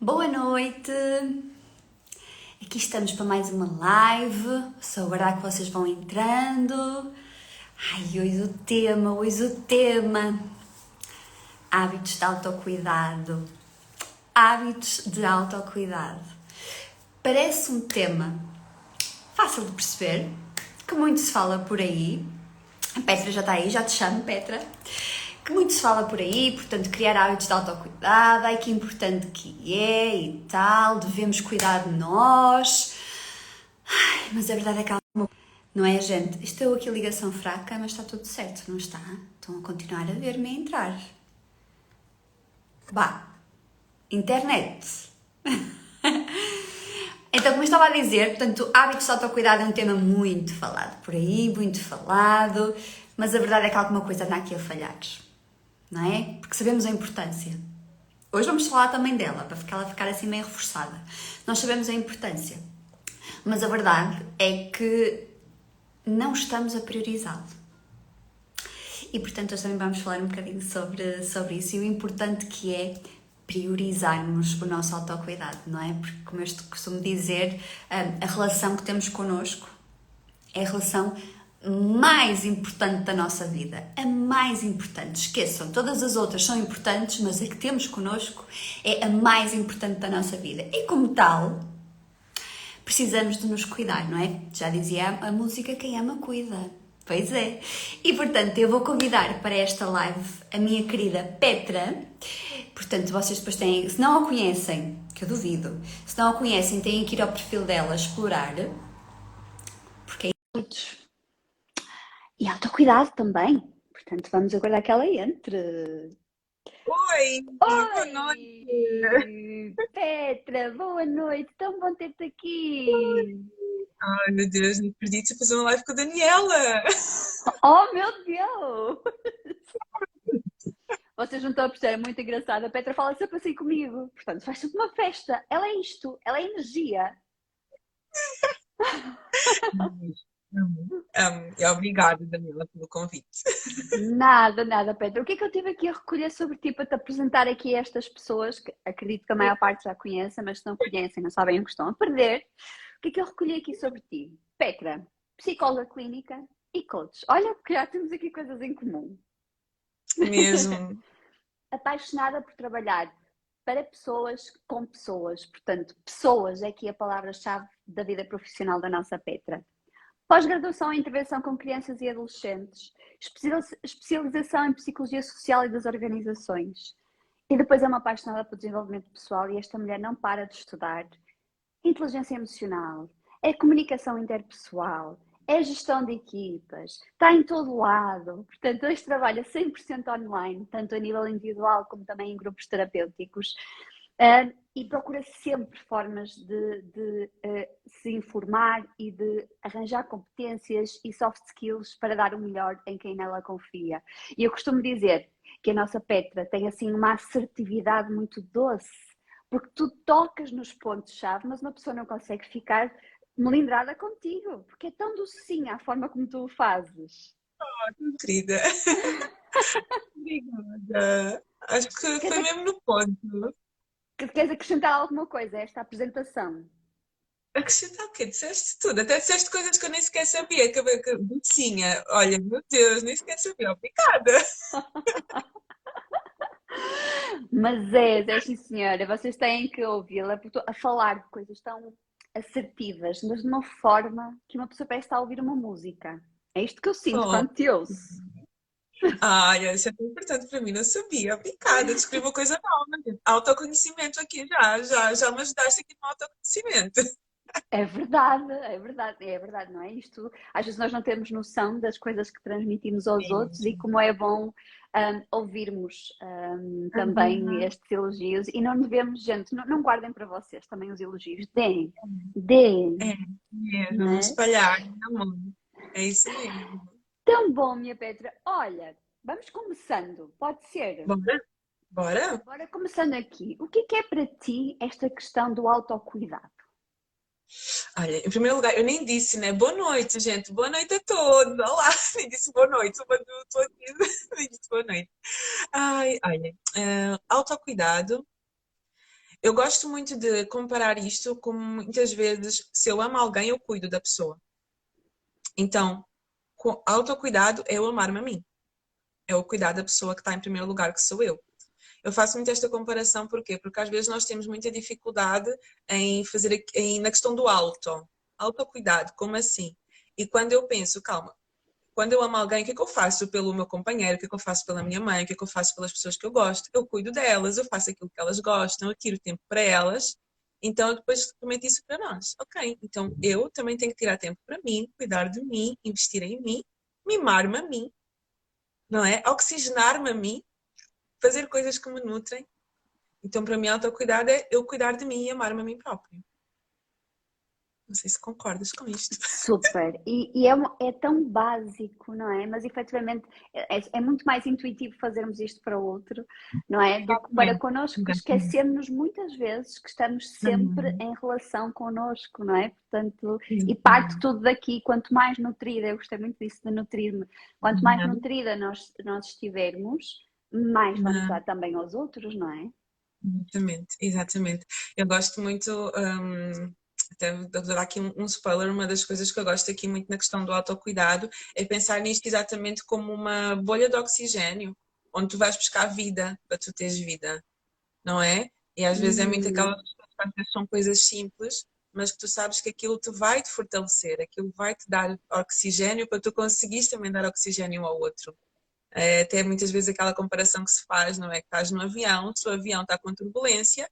Boa noite! Aqui estamos para mais uma live. Só aguardar que vocês vão entrando. Ai, hoje o tema, hoje o tema. Hábitos de autocuidado. Hábitos de autocuidado. Parece um tema fácil de perceber, que muito se fala por aí. A Petra já está aí, já te chamo, Petra que muito se fala por aí, portanto, criar hábitos de autocuidado, ai que importante que é e tal, devemos cuidar de nós. Ai, mas a verdade é que há não é, gente? Isto é aqui ligação fraca, mas está tudo certo, não está? Estão a continuar a ver-me entrar. Bah, internet. então, como eu estava a dizer, portanto, hábitos de autocuidado é um tema muito falado por aí, muito falado, mas a verdade é que alguma coisa anda aqui a falhar não é? Porque sabemos a importância. Hoje vamos falar também dela, para ela ficar assim meio reforçada. Nós sabemos a importância, mas a verdade é que não estamos a priorizá-lo. E portanto, hoje também vamos falar um bocadinho sobre, sobre isso e o importante que é priorizarmos o nosso autocuidado, não é? Porque, como eu costumo dizer, a relação que temos connosco é a relação mais importante da nossa vida, a mais importante. Esqueçam, todas as outras são importantes, mas a que temos connosco é a mais importante da nossa vida. E como tal, precisamos de nos cuidar, não é? Já dizia a música: quem ama, cuida. Pois é. E portanto, eu vou convidar para esta live a minha querida Petra. Portanto, vocês depois têm, se não a conhecem, que eu duvido, se não a conhecem, têm que ir ao perfil dela explorar. Porque é e autocuidado também. Portanto, vamos aguardar que ela entre. Oi! Oi! Boa noite! Petra, boa noite! Tão bom ter-te aqui! Ai meu Deus, não acredito a fazer uma live com a Daniela! Oh meu Deus! Vocês não estão a perceber, é muito engraçado. A Petra fala sempre assim comigo. Portanto, faz sempre uma festa. Ela é isto, ela é energia. Um, e obrigada, Daniela, pelo convite. Nada, nada, Pedro. O que é que eu tive aqui a recolher sobre ti para te apresentar aqui a estas pessoas que acredito que a maior parte já conhece, mas se não conhecem, não sabem o que estão a perder? O que é que eu recolhi aqui sobre ti? Petra, psicóloga clínica e coach. Olha, que já temos aqui coisas em comum. Mesmo. Apaixonada por trabalhar para pessoas com pessoas. Portanto, pessoas é aqui a palavra-chave da vida profissional da nossa Petra Pós-graduação em intervenção com crianças e adolescentes, especialização em psicologia social e das organizações. E depois é uma apaixonada pelo desenvolvimento pessoal e esta mulher não para de estudar. Inteligência emocional, é comunicação interpessoal, é gestão de equipas, está em todo lado. Portanto, este trabalha 100% online, tanto a nível individual como também em grupos terapêuticos. Uh, e procura sempre formas de, de uh, se informar e de arranjar competências e soft skills para dar o melhor em quem nela confia. E eu costumo dizer que a nossa Petra tem assim uma assertividade muito doce, porque tu tocas nos pontos-chave, mas uma pessoa não consegue ficar melindrada contigo, porque é tão docinha a forma como tu o fazes. Oh, querida. Obrigada. Acho que Quer foi mesmo no ponto queres acrescentar alguma coisa a esta apresentação? Acrescentar o quê? Disseste tudo. Até disseste coisas que eu nem sequer sabia. Que, que, docinha. Olha, meu Deus, nem sequer sabia. Obrigada. Mas é, é sim senhora. Vocês têm que ouvi-la a falar de coisas tão assertivas, mas de uma forma que uma pessoa parece estar a ouvir uma música. É isto que eu sinto oh. quando te ouço. Ai, isso é tão importante para mim, não sabia. Obrigada, descobri uma coisa nova. Autoconhecimento aqui já, já, já me ajudaste aqui no autoconhecimento. É verdade, é verdade, é verdade, não é? Isto, às vezes nós não temos noção das coisas que transmitimos aos Sim. outros e como é bom um, ouvirmos um, também uhum. estes elogios e não devemos, gente, não, não, guardem para vocês também os elogios, deem, deem. É, mesmo, é? espalhar, amor. É isso mesmo. Tão bom, minha Petra. Olha, vamos começando, pode ser? Bora. Bora. Bora começando aqui. O que é, é para ti esta questão do autocuidado? Olha, em primeiro lugar, eu nem disse, né? Boa noite, gente. Boa noite a todos. Olá, nem disse boa noite. Estou aqui, nem disse boa noite. Ai, olha, uh, autocuidado. eu gosto muito de comparar isto com muitas vezes, se eu amo alguém, eu cuido da pessoa. Então, autocuidado é eu amar-me a mim. É o cuidar da pessoa que está em primeiro lugar, que sou eu. Eu faço muito esta comparação, porquê? Porque às vezes nós temos muita dificuldade em fazer em, na questão do auto. Autocuidado, como assim? E quando eu penso, calma, quando eu amo alguém, o que, é que eu faço pelo meu companheiro? O que, é que eu faço pela minha mãe? O que, é que eu faço pelas pessoas que eu gosto? Eu cuido delas, eu faço aquilo que elas gostam, eu tiro tempo para elas. Então, eu depois comento isso para nós. Ok, então eu também tenho que tirar tempo para mim, cuidar de mim, investir em mim, mimar-me a mim, não é? Oxigenar-me a mim, fazer coisas que me nutrem. Então, para mim, autocuidado é eu cuidar de mim e amar-me a mim próprio. Não sei se concordas com isto. Super. E, e é, é, tão básico, não é? Mas efetivamente é, é, muito mais intuitivo fazermos isto para o outro, não é? Do que para connosco. Esquecemos muitas vezes que estamos sempre uhum. em relação connosco, não é? Portanto, e parte tudo daqui. Quanto mais nutrida, eu gostei muito disso de nutrir-me, quanto mais uhum. nutrida nós, nós estivermos, mais vamos uhum. dar também aos outros, não é? Exatamente, exatamente. Eu gosto muito. Um até vou dar aqui um, spoiler, uma das coisas que eu gosto aqui muito na questão do autocuidado é pensar nisto exatamente como uma bolha de oxigênio, onde tu vais buscar vida para tu teres vida, não é? E às vezes é muito coisas que são coisas simples, mas que tu sabes que aquilo te vai te fortalecer, aquilo vai te dar oxigênio para tu conseguires também dar oxigênio ao outro. É, até muitas vezes aquela comparação que se faz, não é? Que estás no avião, se o avião está com turbulência,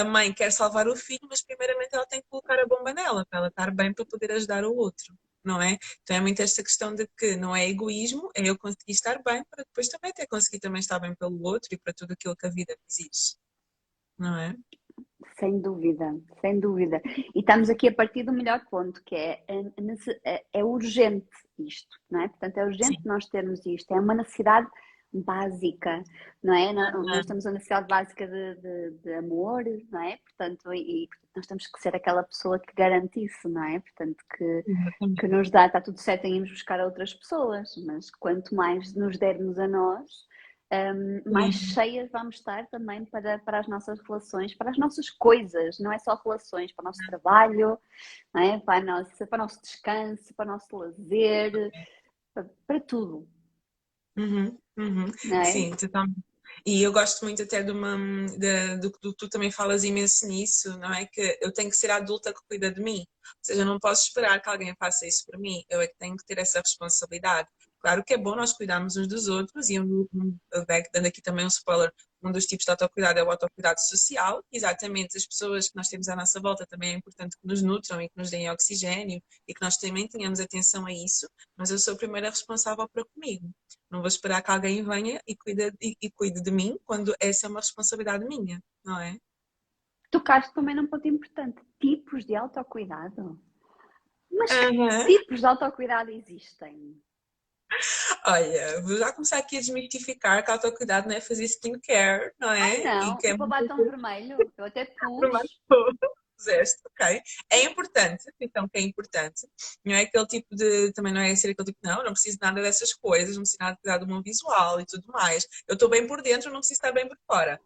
a mãe quer salvar o filho, mas primeiramente ela tem que colocar a bomba nela, para ela estar bem para poder ajudar o outro, não é? Então é muito esta questão de que não é egoísmo, é eu conseguir estar bem para depois também ter conseguir também estar bem pelo outro e para tudo aquilo que a vida exige, não é? Sem dúvida, sem dúvida. E estamos aqui a partir do melhor ponto, que é, é, é, é urgente isto, não é? Portanto, é urgente Sim. nós termos isto, é uma necessidade básica, não é? Nós, nós temos uma necessidade básica de, de, de, amor, não é? Portanto, e, nós temos que ser aquela pessoa que garante isso, não é? Portanto, que, que nos dá, está tudo certo em irmos buscar a outras pessoas, mas quanto mais nos dermos a nós, um, mais uhum. cheias vamos estar também para, para as nossas relações, para as nossas coisas, não é só relações, para o nosso trabalho, é? para, nossa, para o nosso descanso, para o nosso lazer, para, para tudo. Uhum. Uhum. É? Sim, totalmente. E eu gosto muito até de uma, de, do que tu também falas imenso nisso, não é? Que eu tenho que ser a adulta que cuida de mim. Ou seja, eu não posso esperar que alguém faça isso para mim. Eu é que tenho que ter essa responsabilidade. Claro que é bom nós cuidarmos uns dos outros, e um, um, dando aqui também um spoiler, um dos tipos de autocuidado é o autocuidado social. Exatamente, as pessoas que nós temos à nossa volta também é importante que nos nutram e que nos deem oxigênio e que nós também tenhamos atenção a isso, mas eu sou a primeira responsável para comigo. Não vou esperar que alguém venha e cuide, e, e cuide de mim quando essa é uma responsabilidade minha, não é? Tocaste também num ponto importante: tipos de autocuidado. Mas que tipos de autocuidado existem? Olha, vou já começar aqui a desmitificar que autocuidado não é fazer skincare, não é? Ah, não, e que é o batom vermelho, eu até pus. Ok. É importante, então que é importante. Não é aquele tipo de, também não é ser aquele tipo, não, não preciso nada dessas coisas, não preciso nada de cuidar do meu visual e tudo mais. Eu estou bem por dentro, não preciso estar bem por fora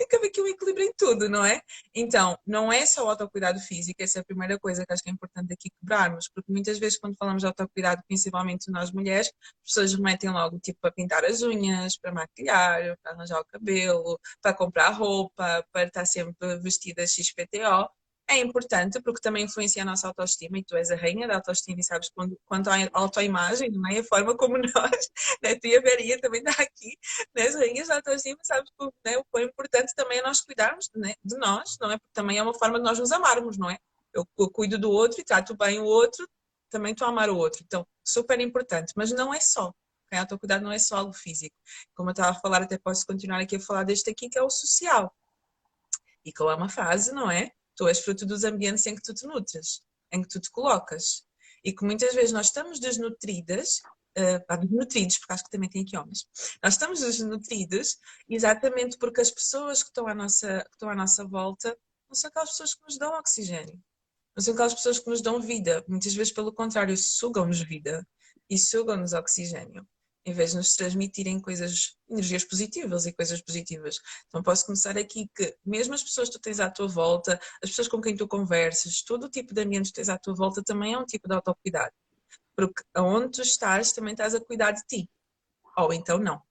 tem que haver aqui um equilíbrio em tudo, não é? Então, não é só o autocuidado físico, essa é a primeira coisa que acho que é importante aqui quebrarmos, porque muitas vezes quando falamos de autocuidado, principalmente nós mulheres, as pessoas remetem logo tipo para pintar as unhas, para maquilhar, para arranjar o cabelo, para comprar roupa, para estar sempre vestida XPTO, é importante porque também influencia a nossa autoestima e tu és a rainha da autoestima e sabes quanto à autoimagem, não é? A forma como nós, né? tu e a Verinha também está aqui, né? as rainhas da autoestima, sabes né? o quão importante também é nós cuidarmos né? de nós, não é? Porque também é uma forma de nós nos amarmos, não é? Eu, cuido do outro e trato bem o outro, também a amar o outro. Então, super importante, mas não é só. Okay? Autocuidado não é só algo físico. Como eu estava a falar, até posso continuar aqui a falar deste aqui, que é o social. E que é uma frase, não é? Tu és fruto dos ambientes em que tu te nutres, em que tu te colocas. E que muitas vezes nós estamos desnutridas, uh, desnutridos, porque acho que também tem aqui homens, nós estamos desnutridos exatamente porque as pessoas que estão à nossa, que estão à nossa volta não são aquelas pessoas que nos dão oxigênio. Não são aquelas pessoas que nos dão vida. Muitas vezes, pelo contrário, sugam-nos vida e sugam-nos oxigênio. Em vez de nos transmitirem coisas, energias positivas e coisas positivas. Então posso começar aqui que mesmo as pessoas que tu tens à tua volta, as pessoas com quem tu conversas, todo o tipo de ambiente que tens à tua volta também é um tipo de autocuidado. Porque aonde tu estás também estás a cuidar de ti. Ou então não.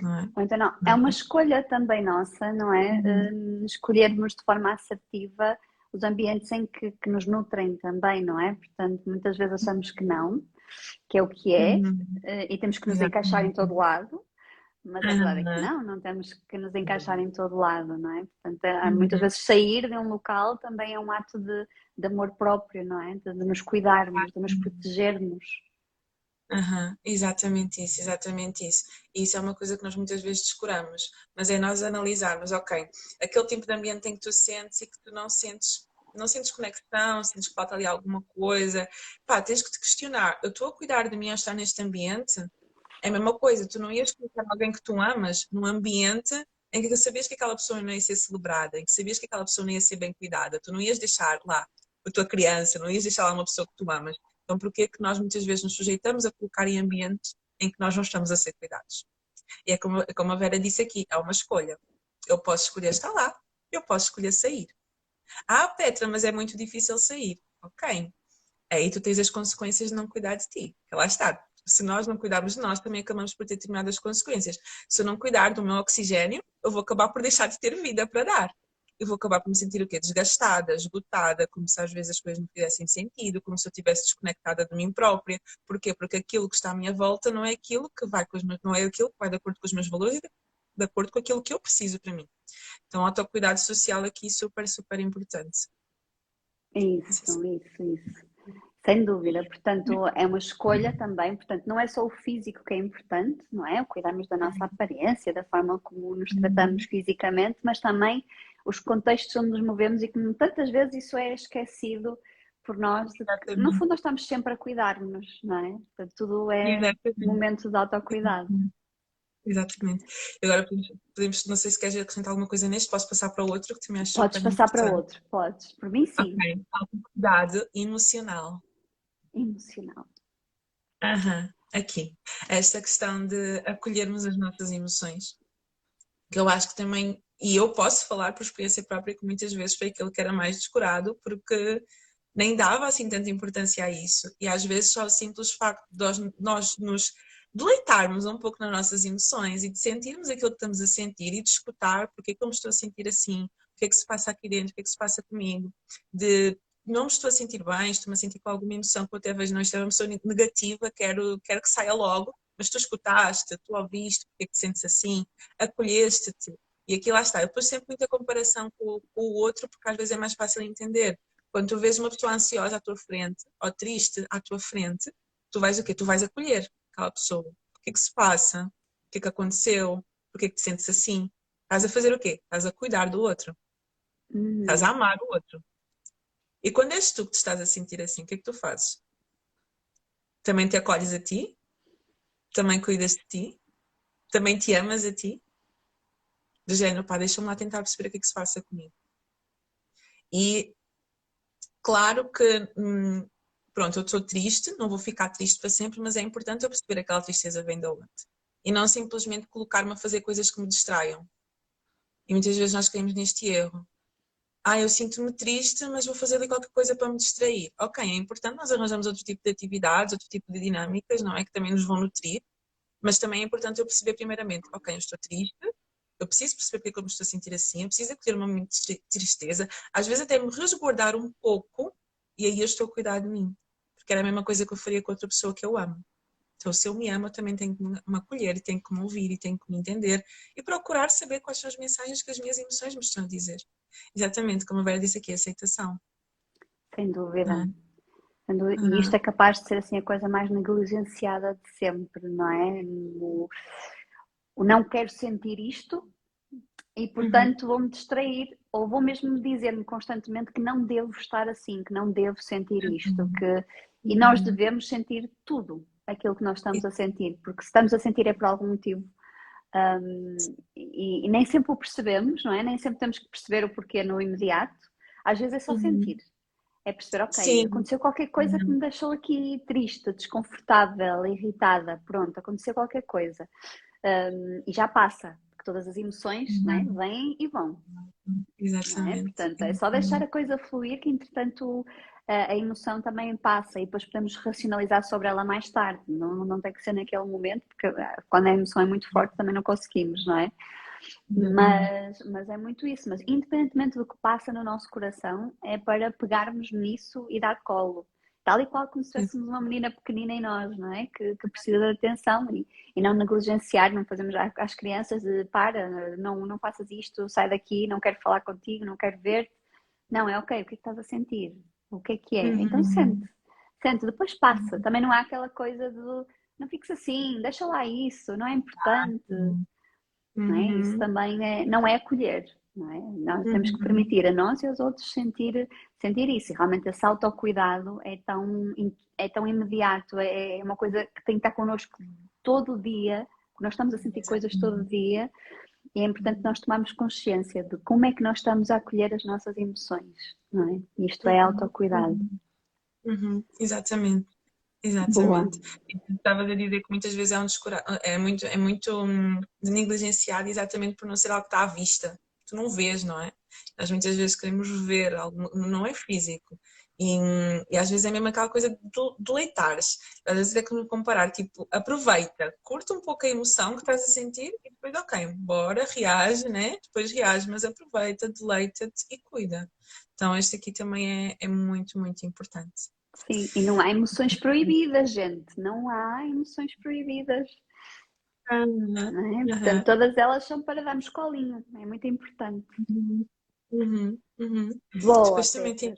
não é? Ou então não. É uma escolha também nossa, não é? Uhum. Uh, escolhermos de forma assertiva os ambientes em que, que, nos nutrem também, não é? Portanto, muitas vezes achamos que não, que é o que é, uhum. Eh, e temos que nos Exatamente. encaixar em todo lado, mas a verdade é que não, não temos que nos encaixar em todo lado, não é? Portanto, uhum. muitas vezes sair de um local também é um ato de, de amor próprio, não é? De, de nos cuidarmos, de nos protegermos. Uhum, exatamente isso, exatamente isso. E isso é uma coisa que nós muitas vezes descuramos, mas é nós analisarmos, ok, aquele tipo de ambiente em que tu sentes e que tu não sentes, não sentes conexão, sentes que falta ali alguma coisa, pá, tens que te questionar, eu estou a cuidar de mim a estar neste ambiente? É a mesma coisa, tu não ias colocar alguém que tu amas num ambiente em que sabias que aquela pessoa não ia ser celebrada, em que sabias que aquela pessoa não ia ser bem cuidada, tu não ias deixar lá a tua criança, não ias deixar lá uma pessoa que tu amas. Então, por que é que nós muitas vezes nos sujeitamos a colocar em ambientes em que nós não estamos a ser cuidados? E é como, é como a Vera disse aqui, é uma escolha. Eu posso escolher estar lá, eu posso escolher sair. Ah, Petra, mas é muito difícil sair. Ok. Aí tu tens as consequências de não cuidar de ti. Que lá está. Se nós não cuidarmos de nós, também acabamos por ter determinadas consequências. Se eu não cuidar do meu oxigênio, eu vou acabar por deixar de ter vida para dar eu vou acabar por me sentir o quê? Desgastada, esgotada, como se às vezes as coisas não fizessem sentido, como se eu estivesse desconectada de mim própria. Porquê? Porque aquilo que está à minha volta não é aquilo que vai com os meus, não é aquilo que vai de acordo com os meus valores e de acordo com aquilo que eu preciso para mim. Então, autocuidado social aqui super, super importante. Isso, isso, isso. Sem dúvida, portanto, é uma escolha também, portanto, não é só o físico que é importante, não é? Cuidarmos da nossa aparência, da forma como nos tratamos fisicamente, mas também os contextos onde nos movemos e que tantas vezes isso é esquecido por nós. No fundo, nós estamos sempre a cuidar-nos, não é? Portanto, tudo é Exatamente. momento de autocuidado. Exatamente. Agora podemos, não sei se queres acrescentar alguma coisa neste, posso passar para o outro que também acho Podes passar para outro, podes. Por mim, sim. Ok. Autocuidado emocional. Emocional. Aham, aqui. Esta questão de acolhermos as nossas emoções. Que eu acho que também e eu posso falar por experiência própria que muitas vezes foi aquilo que era mais descurado, porque nem dava assim tanta importância a isso. E às vezes só o simples facto de nós nos deleitarmos um pouco nas nossas emoções e de sentirmos aquilo que estamos a sentir e de escutar porque é que eu me estou a sentir assim, o que é que se passa aqui dentro, o que é que se passa comigo, de não me estou a sentir bem, estou-me a sentir com alguma emoção que eu até vejo não estou uma emoção negativa, quero, quero que saia logo, mas tu escutaste, tu ouviste, porque é que te sentes assim, acolheste-te, e aqui lá está, eu pus sempre muita comparação com, com, o outro, porque às vezes é mais fácil entender. Quando tu vês uma pessoa ansiosa à tua frente, ou triste à tua frente, tu vais o quê? Tu vais acolher aquela pessoa. O que é que se passa? O que é que aconteceu? Por que é que te sentes assim? Estás a fazer o quê? Estás a cuidar do outro. Uhum. Estás a amar o outro. E quando és tu que te estás a sentir assim, o que é que tu fazes? Também te acolhes a ti? Também cuidas de ti? Também te amas a ti? do género, pá, deixa-me lá tentar perceber o que é que se passa comigo. E claro que, hum, pronto, eu estou triste, não vou ficar triste para sempre, mas é importante eu perceber aquela tristeza vem de onde. E não simplesmente colocar-me a fazer coisas que me distraiam. E muitas vezes nós caímos neste erro. Ah, eu sinto-me triste, mas vou fazer ali qualquer coisa para me distrair. Ok, é importante nós arranjamos outro tipo de atividades, outro tipo de dinâmicas, não é? Que também nos vão nutrir. Mas também é importante eu perceber primeiramente, ok, eu estou triste, eu preciso perceber porque é eu me estou a sentir assim, eu preciso acolher uma tristeza, às vezes até me resguardar um pouco e aí eu estou a cuidar de mim. Porque era a mesma coisa que eu faria com outra pessoa que eu amo. Então, se eu me amo, eu também tenho que me acolher e tenho que me ouvir e tenho que me entender e procurar saber quais são as mensagens que as minhas emoções me estão a dizer. Exatamente, como a Vera disse aqui, aceitação. Sem dúvida. E isto é capaz de ser assim a coisa mais negligenciada de sempre, não é? O, o não quero sentir isto, e uhum. portanto uhum. vou-me distrair ou vou mesmo dizer-me constantemente que não devo estar assim, que não devo sentir isto, uhum. que e nós uhum. devemos sentir tudo aquilo que nós estamos a sentir, porque se estamos a sentir é por algum motivo. Um, e, e, nem sempre o percebemos, não é? Nem sempre temos que perceber o porquê no imediato. Às vezes é só uhum. sentir. É perceber, ok, Sim. aconteceu qualquer coisa que me uhum. deixou aqui triste, desconfortável, irritada. Pronto, aconteceu qualquer coisa. Um, e já passa, porque todas as emoções né, uhum. né, vêm e vão. Exatamente. É? Portanto, é só deixar a coisa fluir que, entretanto, a, emoção também passa e depois podemos racionalizar sobre ela mais tarde. Não, não tem que ser naquele momento, porque ah, quando a emoção é muito forte também não conseguimos, não é? Uhum. Mas, mas é muito isso. Mas independentemente do que passa no nosso coração, é para pegarmos nisso e dar colo. Tal e qual como se fôssemos uma menina pequenina em nós, não é? Que, que precisa de atenção e, e não negligenciar, não fazemos às crianças de para, não, não faças isto, sai daqui, não quero falar contigo, não quero ver-te. Não, é ok, o que é que estás a sentir? O que é que é? Então uhum. sente, sente, depois passa. Também não há aquela coisa de não fiques assim, deixa lá isso, não é importante. Uhum. Não é? Isso uhum. também é, não é acolher. Não é? Nós temos que uhum. permitir a nós e aos outros sentir, sentir isso. E realmente esse autocuidado é tão, é tão imediato, é, é uma coisa que tem que estar connosco todo o dia, nós estamos a sentir coisas todo dia é importante nós tomarmos consciência de como é que nós estamos a acolher as nossas emoções, não é? Isto é uhum. autocuidado. Uhum. Exatamente. Exatamente. Estava a dizer que muitas vezes é, um descura... é muito, é muito hum, negligenciado exatamente por não ser algo que está à vista. Tu não vês, não é? Nós muitas vezes queremos ver algo, não é físico. E, e, às vezes é mesmo aquela coisa de deleitares. Às vezes é como comparar, tipo, aproveita, curta um pouco a emoção que estás a sentir e depois, ok, bora, reage, né? Depois reage, mas aproveita, deleita-te e cuida. Então, este aqui também é, é muito, muito importante. Sim, e não há emoções proibidas, gente. Não há emoções proibidas. Uhum. É? Portanto, uhum. todas elas são para darmos colinho. É muito importante. Uhum. Uhum. uhum. Boa, Depois também tem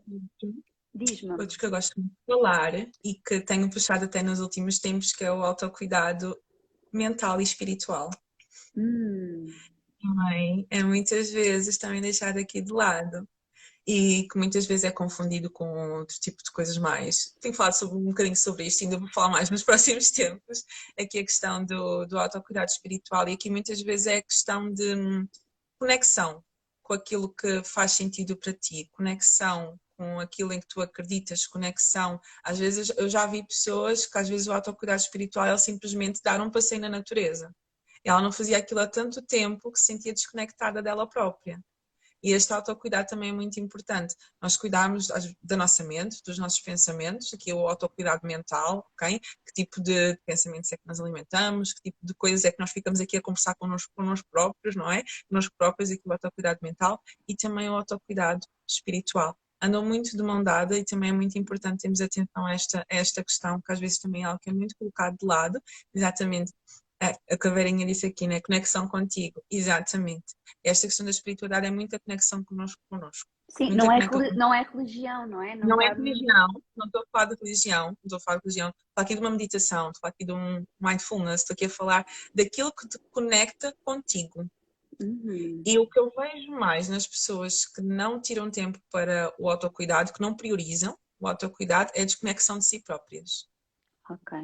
Diz-me. Outros que eu gosto de falar e que tenho puxado até nos últimos tempos, que é o autocuidado mental e espiritual. Hum. Também é muitas vezes também deixado aqui de lado e que muitas vezes é confundido com outro tipo de coisas mais. Tenho falado sobre, um bocadinho sobre isto, ainda vou falar mais nos próximos tempos. Aqui a questão do, do autocuidado espiritual e aqui muitas vezes é a questão de hum, conexão com aquilo que faz sentido para ti, conexão com aquilo em que tu acreditas, conexão. Às vezes eu já vi pessoas que às vezes o autocuidado espiritual é simplesmente dar um passeio na natureza. Ela não fazia aquilo há tanto tempo que se sentia desconectada dela própria. E este autocuidado também é muito importante. Nós cuidarmos da nossa mente, dos nossos pensamentos, aqui é o autocuidado mental, ok? Que tipo de pensamentos é que nós alimentamos, que tipo de coisas é que nós ficamos aqui a conversar connosco, connosco próprios, não é? Connosco próprios, aqui o autocuidado mental e também o autocuidado espiritual andam muito de mão dada e também é muito importante termos atenção a esta, a esta questão, que às vezes também é algo que é muito colocado de lado, exatamente. A Caveirinha disse aqui, né? Conexão contigo, exatamente. Esta questão da espiritualidade é muita conexão conosco, conosco. Sim, não é, não é religião, não é? Não, não é religião, não estou a falar de religião, não estou a falar de religião, estou aqui de uma meditação, estou aqui de um mindfulness, estou aqui a falar daquilo que te conecta contigo, Uhum. E o que eu vejo mais nas pessoas que não tiram tempo para o autocuidado, que não priorizam o autocuidado, é a desconexão de si próprias. Ok.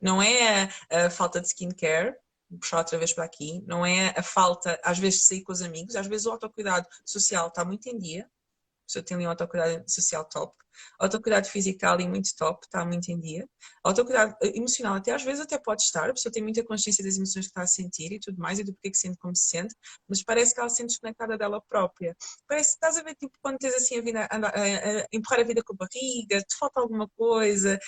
Não é a, a falta de skincare, vou puxar outra vez para aqui, não é a falta, às vezes, de sair com os amigos, às vezes o autocuidado social está muito em dia, pessoa tem ali um autocuidado social top, autocuidado físico ali muito top, está muito em dia, autocuidado eh, emocional até às vezes até pode estar, a pessoa tem muita consciência das emoções que está a sentir e tudo mais e do porquê que sente como se sente, mas parece que ela se sente desconectada dela própria. Parece que estás a ver tipo quando tens assim a vida, a, a, a empurrar a vida com a barriga, te falta alguma coisa,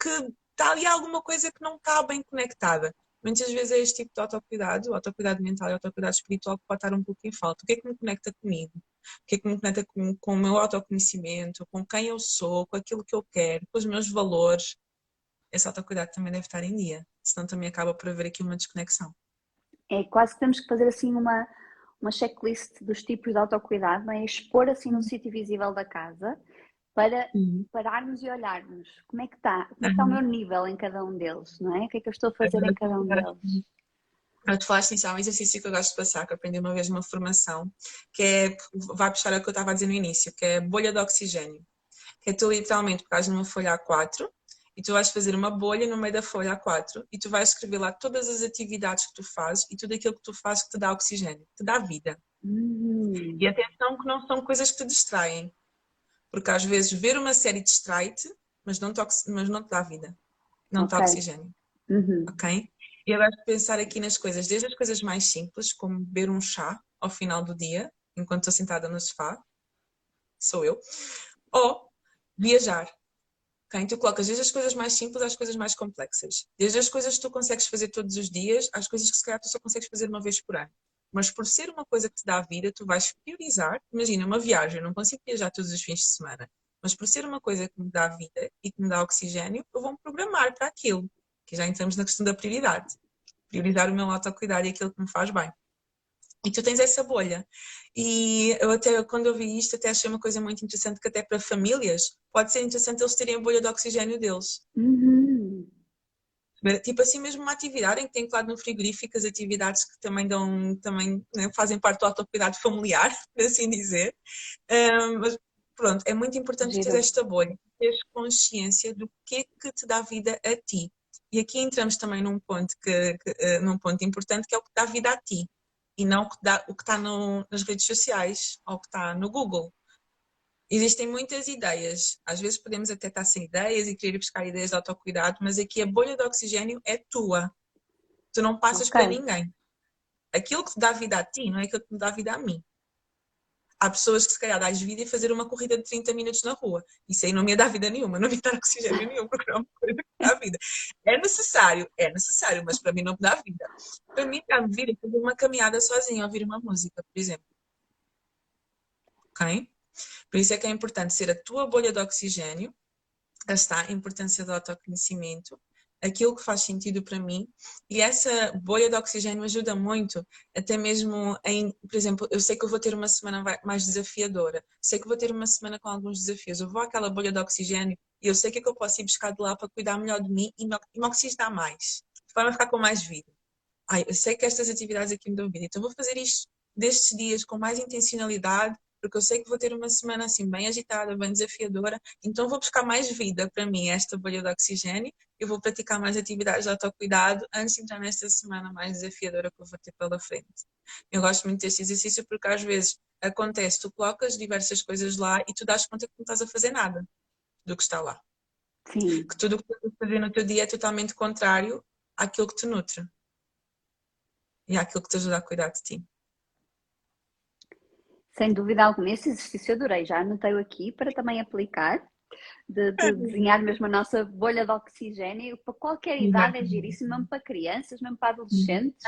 que está ali alguma coisa que não está bem conectada. Muitas vezes é este tipo de autocuidado, autocuidado mental e autocuidado espiritual que pode estar um pouco em falta. O que é que me conecta comigo? O que é que me conecta com, com o meu autoconhecimento, com quem eu sou, com aquilo que eu quero, com os meus valores? Esse autocuidado também deve estar em dia, senão também acaba por haver aqui uma desconexão. É quase que temos que fazer assim uma, uma checklist dos tipos de autocuidado, não é? expor assim no sítio visível da casa para uhum. pararmos e olharmos como é que está, como é que está uhum. o meu nível em cada um deles, não é? O que é que eu estou a fazer em cada um deles? Tu falaste nisso, há um exercício que eu gosto de passar, que aprendi uma vez numa formação, que é, vai puxar o que eu estava a dizer no início, que é bolha de oxigênio. Que é tu literalmente pegas numa folha A4 e tu vais fazer uma bolha no meio da folha A4 e tu vais escrever lá todas as atividades que tu fazes e tudo aquilo que tu fazes que te dá oxigênio, que te dá vida. Uhum. E atenção que não são coisas que te distraem Porque às vezes ver uma série distrai-te, mas não te, mas não te dá vida. Não okay. te dá oxigênio. Uhum. Ok? E de pensar aqui nas coisas, desde as coisas mais simples, como beber um chá ao final do dia, enquanto estou sentada no sofá, sou eu, ou viajar. Okay? Tu colocas desde as coisas mais simples às coisas mais complexas. Desde as coisas que tu consegues fazer todos os dias às coisas que se calhar tu só consegues fazer uma vez por ano. Mas por ser uma coisa que te dá vida, tu vais priorizar. Imagina, uma viagem, eu não consigo viajar todos os fins de semana. Mas por ser uma coisa que me dá vida e que me dá oxigênio, eu vou me programar para aquilo. Que já entramos na questão da prioridade. Priorizar o meu autocuidado e aquilo que me faz bem. E tu tens essa bolha. E eu até, quando eu vi isto, até achei uma coisa muito interessante, que até para famílias, pode ser interessante eles terem a bolha de oxigênio deles. Uhum. Tipo assim mesmo uma atividade em que tem claro no frigorífico as atividades que também dão, também né, fazem parte do autocuidado familiar, por assim dizer. Um, mas pronto, é muito importante ter esta bolha, ter consciência do que é que te dá vida a ti. E aqui entramos também num ponto, que, que uh, num ponto importante que é o que dá vida a ti e não o que, dá, o que está no, nas redes sociais ou o que está no Google. Existem muitas ideias. Às vezes podemos até estar sem ideias e querer buscar ideias de autocuidado, mas aqui a bolha de oxigênio é tua. Tu não passas okay. para ninguém. Aquilo que te dá vida a ti não é aquilo que me dá vida a mim. Há pessoas que se calhar dás vida e fazer uma corrida de 30 minutos na rua. Isso aí não me dá vida nenhuma, não me dá oxigênio nenhum, porque não é uma coisa que dá vida. É necessário, é necessário, mas para mim não me dá vida. Para mim dá-me vida fazer uma caminhada sozinha, ouvir uma música, por exemplo. Ok? Por isso é que é importante ser a tua bolha de oxigênio, está a importância do autoconhecimento, aquilo que faz sentido para mim. E essa bolha de oxigênio ajuda muito, até mesmo em, por exemplo, eu sei que eu vou ter uma semana mais desafiadora, sei que vou ter uma semana com alguns desafios, eu vou àquela bolha de oxigênio e eu sei que é que eu posso ir buscar de lá para cuidar melhor de mim e me, me oxigenar mais, de forma a ficar com mais vida. Ai, eu sei que estas atividades aqui me dão vida, então vou fazer isto destes dias com mais intencionalidade, porque eu sei que vou ter uma semana assim bem agitada, bem desafiadora, então vou buscar mais vida para mim, esta bolha de oxigênio, e vou praticar mais atividades de autocuidado antes de entrar nesta semana mais desafiadora que eu vou ter pela frente. Eu gosto muito deste exercício porque às vezes acontece, tu colocas diversas coisas lá e tu dás conta que não estás a fazer nada do que está lá. Sim. Que tudo o que tu estás a fazer no teu dia é totalmente contrário àquilo que te nutre e àquilo que te ajuda a cuidar de ti. Sem dúvida alguma, esse exercício eu adorei, já anotei aqui para também aplicar, de, de desenhar mesmo a nossa bolha de oxigênio para qualquer idade, é giríssimo, mesmo para crianças, mesmo para adolescentes,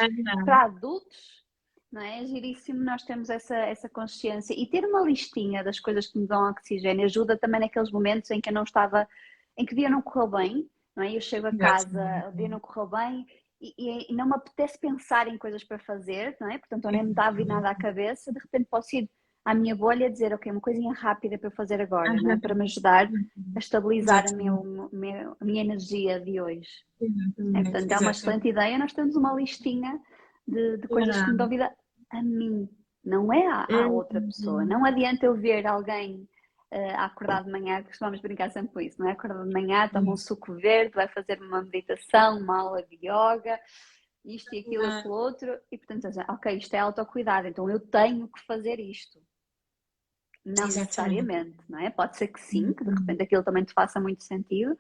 para adultos, não é? É giríssimo nós temos essa, essa consciência e ter uma listinha das coisas que me dão oxigênio ajuda também naqueles momentos em que eu não estava, em que o dia não correu bem, não é? Eu chego a casa, o dia não correu bem e, e, não me apetece pensar em coisas para fazer, não é? Portanto, eu nem me dava nada à cabeça, de repente posso ir à minha bolha dizer, ok, uma coisinha rápida para eu fazer agora, uhum. né? para me ajudar a estabilizar a, meu, meu, a minha energia de hoje. Uhum. É, portanto, é uma excelente ideia. Nós temos uma listinha de, de coisas uhum. que me dão vida a mim, não é à, à outra pessoa. Não adianta eu ver alguém uh, a acordar de manhã, costumamos brincar sempre com isso, não é? Acordar de manhã, toma um suco verde, vai fazer uma meditação, uma aula de yoga isto e aquilo, aquilo outro, e portanto, ok, isto é autocuidado, então eu tenho que fazer isto. Não Exatamente. necessariamente, não é? Pode ser que sim, que de uhum. repente aquilo também te faça muito sentido,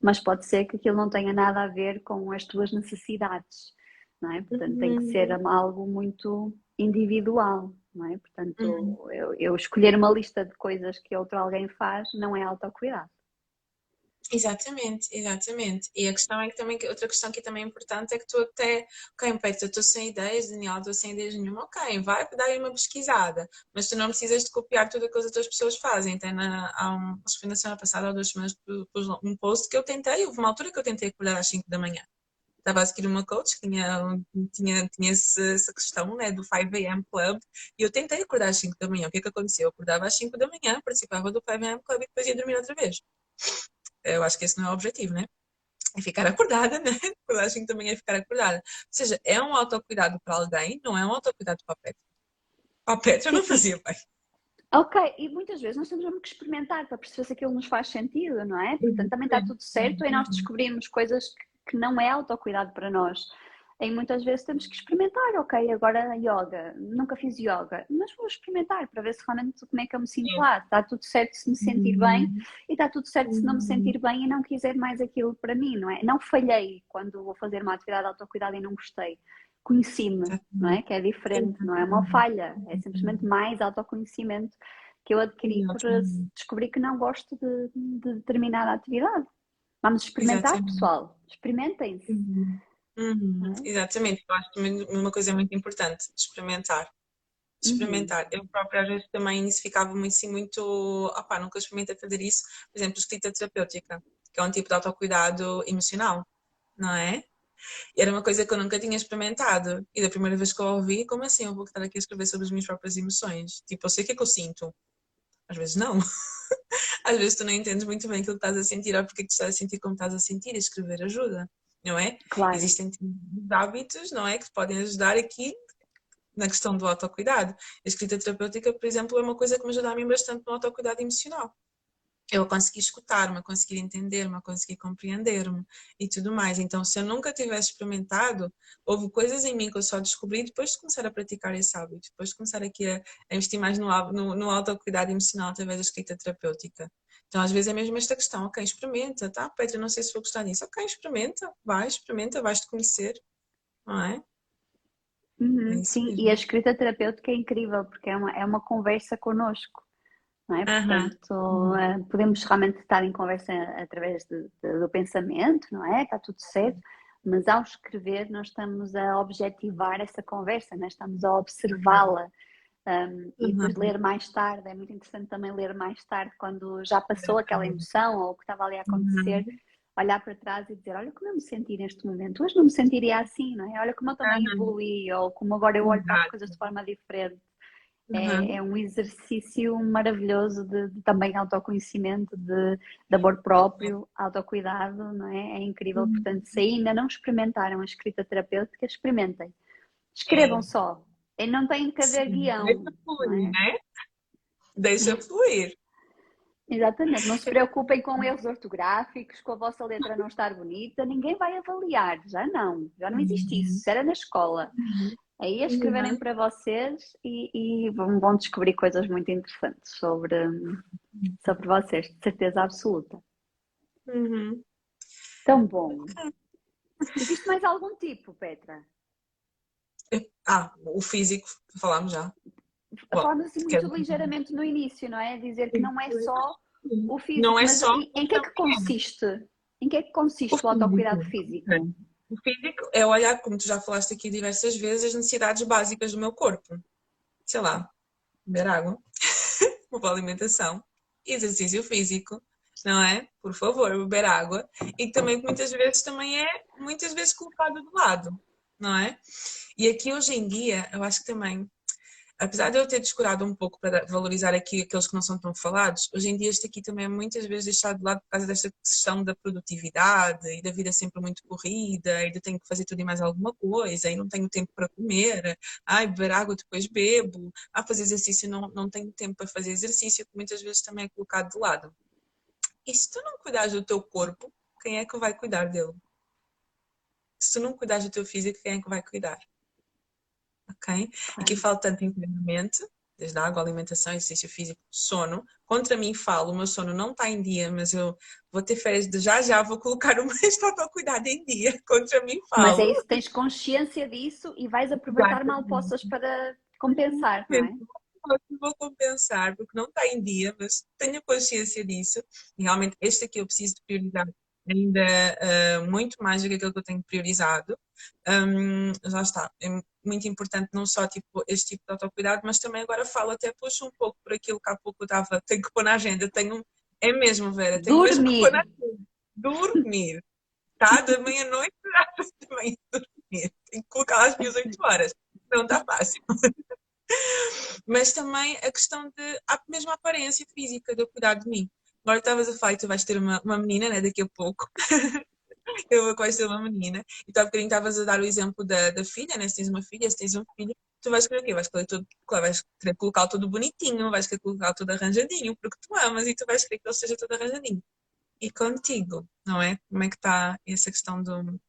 mas pode ser que aquilo não tenha nada a ver com as tuas necessidades, não é? Portanto, uhum. tem que ser uhum. algo muito individual, não é? Portanto, uhum. eu, eu escolher uma lista de coisas que outro alguém faz não é autocuidado. Exatamente, exatamente. E a questão é que também, outra questão que também é importante é que tu até, ok, Peito, eu estou sem ideias, Daniel, estou sem ideias nenhuma, ok, vai dar aí uma pesquisada, mas tu não precisas de copiar tudo o que as outras pessoas fazem. Tem na, há um, acho que foi na semana passada ou duas semanas, pus um post que eu tentei, houve uma altura que eu tentei acordar às 5 da manhã. Estava a seguir uma coach que tinha, tinha, tinha essa questão né, do 5 a.m. Club e eu tentei acordar às 5 da manhã. O que é que aconteceu? Eu acordava às 5 da manhã, participava do 5 a.m. Club e depois ia dormir outra vez eu acho que esse não é o objetivo, né? É ficar acordada, né? Eu acho que também é ficar acordada. Ou seja, é um autocuidado para alguém, não é um autocuidado para a Petra. Para a Petra não fazia bem. Ok, e muitas vezes nós temos mesmo que experimentar para perceber se aquilo nos faz sentido, não é? Portanto, também está tudo certo e nós descobrimos coisas que não é autocuidado para nós. Em muitas vezes temos que experimentar, ok, agora yoga, nunca fiz yoga, mas vou experimentar para ver se realmente como é que eu me sinto lá. Está tudo certo se me sentir bem Uhum. e está tudo certo se não me sentir bem e não quiser mais aquilo para mim, não é? Não falhei quando vou fazer uma atividade de autocuidado e não gostei. Conheci-me, não é? Que é diferente, não é uma falha, é simplesmente mais autoconhecimento que eu adquiri por descobrir que não gosto de, de determinada atividade. Vamos experimentar, Exatamente. pessoal. Experimentem-se. Uhum, Exatamente, eu acho que uma coisa muito importante, experimentar. Experimentar. Eu própria às vezes também nisso ficava muito assim, muito, opá, nunca experimentei fazer isso, por exemplo, escrita terapêutica, que é um tipo de autocuidado emocional, não é? E era uma coisa que eu nunca tinha experimentado. E da primeira vez que eu ouvi, como assim eu vou estar aqui a escrever sobre as minhas próprias emoções? Tipo, eu sei o que é que eu sinto. Às vezes não. Às vezes tu não entendes muito bem aquilo que estás a sentir ou porque é tu estás a sentir como estás a sentir e escrever ajuda, não é? Claro. Existem hábitos, não é? Que podem ajudar aqui na questão do autocuidado. A escrita terapêutica, por exemplo, é uma coisa que me ajuda a mim bastante no autocuidado emocional. Eu a conseguir escutar-me, a conseguir entender-me, a conseguir compreender-me e tudo mais. Então, se eu nunca tivesse experimentado, houve coisas em mim que eu só descobri depois de começar a praticar esse hábito, depois de começar aqui a, a investir mais no, no, no autocuidado emocional através da escrita terapêutica. Então, às vezes é mesmo esta questão, ok, experimenta, tá? Petra, não sei se vou gostar disso. Ok, experimenta, vai, experimenta, vais-te conhecer, não é? Uhum, É sim, mesmo. e a escrita terapêutica é incrível porque é uma, é uma conversa connosco, não é? Aham. Portanto, eh, podemos realmente estar em conversa através de- de- do pensamento, não é? Está tudo certo, mas ao escrever nós estamos a objetivar essa conversa, né? estamos a observá-la. Um, e depois Uhum. ler mais tarde, é muito interessante também ler mais tarde, quando já passou aquela emoção ou o que estava ali a acontecer, olhar para trás e dizer: Olha como eu me senti neste momento, hoje não me sentiria assim, não é? Olha como eu também Uhum. evoluí, ou como agora eu olho para as coisas de forma diferente. Uhum. É, é um exercício maravilhoso de, de também autoconhecimento, de, de amor próprio, autocuidado, não é? É incrível. Uhum. Portanto, se ainda não experimentaram a escrita terapêutica, experimentem. Escrevam É. só. E não tem que haver Sim, guião. Deixa não fluir, é? né? Deixa fluir. Exatamente, não se preocupem com erros ortográficos, com a vossa letra não estar bonita, ninguém vai avaliar, já não, já não existe isso, isso era na escola. Aí a escreverem Uhum. para vocês e, e vão, vão descobrir coisas muito interessantes sobre, sobre vocês, de certeza absoluta. Uhum. Tão bom. Existe mais algum tipo, Petra? Ah, o físico, falámos já. Assim quer- muito ligeiramente no início, não é? Dizer que não é só o físico, Não é mas só em, que é que consiste? Em que é que consiste O o autocuidado físico. físico? O físico é olhar, como tu já falaste aqui diversas vezes, as necessidades básicas do meu corpo. Sei lá, beber água, uma boa alimentação, exercício físico, não é? Por favor, beber água. E também muitas vezes também é muitas vezes colocado de lado, não é? E aqui hoje em dia, eu acho que também, apesar de eu ter descurado um pouco para valorizar aqui aqueles que não são tão falados, hoje em dia este aqui também é muitas vezes deixado de lado por causa desta questão da produtividade e da vida sempre muito corrida e de tenho que fazer tudo e mais alguma coisa e não tenho tempo para comer, ai, beber água depois bebo, ah, fazer exercício não, não tenho tempo para fazer exercício, que muitas vezes também é colocado de lado. E se tu não cuidares do teu corpo, quem é que vai cuidar dele? Se tu não cuidares do teu físico, quem é que vai cuidar? Ok? Aqui falo tanto em treinamento, desde a água, alimentação, exercício físico, sono. Contra mim falo, o meu sono não está em dia, mas eu vou ter férias de já já, vou colocar o meu autocuidado em dia. Contra mim falo. Mas é isso, tens consciência disso e vais aproveitar mal possas para compensar, não é? vou compensar porque não está em dia, mas tenho consciência disso. Realmente este aqui eu preciso de priorizar ainda uh, muito mais do que aquilo que eu tenho priorizado. Um, já está, é muito importante não só tipo, este tipo de autocuidado, mas também agora falo, até puxo um pouco por aquilo que há pouco eu estava, tenho que pôr na agenda, tenho, é mesmo, Vera, tenho Dormir. mesmo que pôr na agenda. Dormir. Tá? Da meia-noite às também dormir. Tenho que colocar às minhas 8 horas. Não está fácil mas também a questão de a mesma aparência física de eu cuidar de mim. Agora estavas a falar tu vais ter uma, uma menina, né, daqui a pouco. eu vou quase ter uma menina. E tu há bocadinho estavas a dar o exemplo da, da filha, né? Se tens uma filha, se tens um filho, tu vais querer o quê? Vais querer, tudo, vais querer colocar tudo bonitinho, vais querer colocar tudo arranjadinho, porque tu amas e tu vais querer que ele seja tudo arranjadinho. E contigo, não é? Como é que está essa questão do, do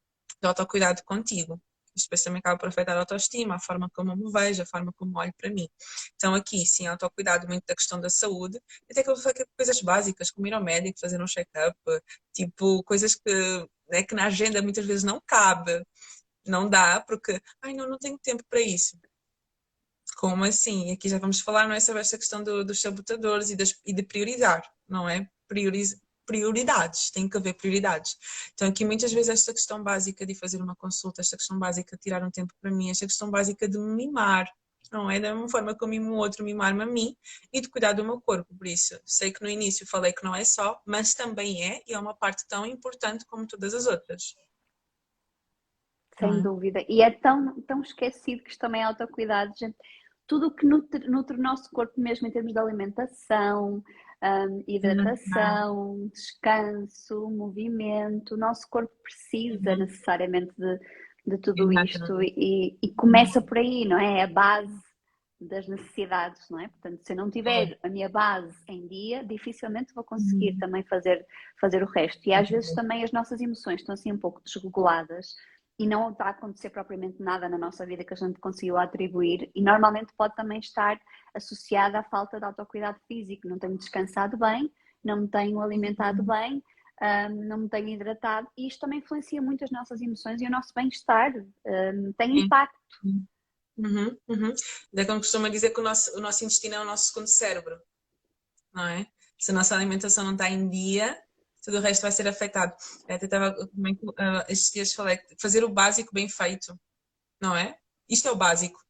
autocuidado contigo? Depois também acaba por afetar a autoestima, a forma como eu me vejo, a forma como olho para mim. Então aqui, sim, autocuidado muito da questão da saúde, até que coisas básicas, como ir ao médico, fazer um check-up, tipo, coisas que, né, que na agenda muitas vezes não cabe, não dá, porque, ai não, não tenho tempo para isso. Como assim? Aqui já vamos falar, não é sobre esta questão do, dos sabotadores e, das, e de priorizar, não é? Prioriz, prioridades, tem que haver prioridades. Então, aqui muitas vezes esta questão básica de fazer uma consulta, esta questão básica de tirar um tempo para mim, esta questão básica de me mimar, não é? Da mesma forma que eu mimo o outro, mimar-me a mim e de cuidar do meu corpo. Por isso, sei que no início falei que não é só, mas também é e é uma parte tão importante como todas as outras. Sem é? dúvida. E é tão, tão esquecido que isto também é autocuidado, gente tudo o que nutre, nutre, o nosso corpo, mesmo em termos de alimentação, um, hidratação, uhum. descanso, movimento. O nosso corpo precisa uhum. necessariamente de, de tudo isto e, e, começa por aí, não é? É a base das necessidades, não é? Portanto, se eu não tiver a minha base em dia, dificilmente vou conseguir uhum. também fazer, fazer o resto. E às vezes também as nossas emoções estão assim um pouco desreguladas e não está a acontecer propriamente nada na nossa vida que a gente conseguiu atribuir e normalmente pode também estar associada à falta de autocuidado físico. Não tenho descansado bem, não me tenho alimentado uhum. bem, um, não me tenho hidratado e isto também influencia muito as nossas emoções e o nosso bem-estar. Um, tem impacto. Uhum, uhum. É como costuma dizer que o nosso, o nosso intestino é o nosso segundo cérebro, não é? Se a nossa alimentação não está em dia, tudo o resto vai ser afetado. Até estava, uh, estes dias falei, fazer o básico bem feito, não é? Isto é o básico.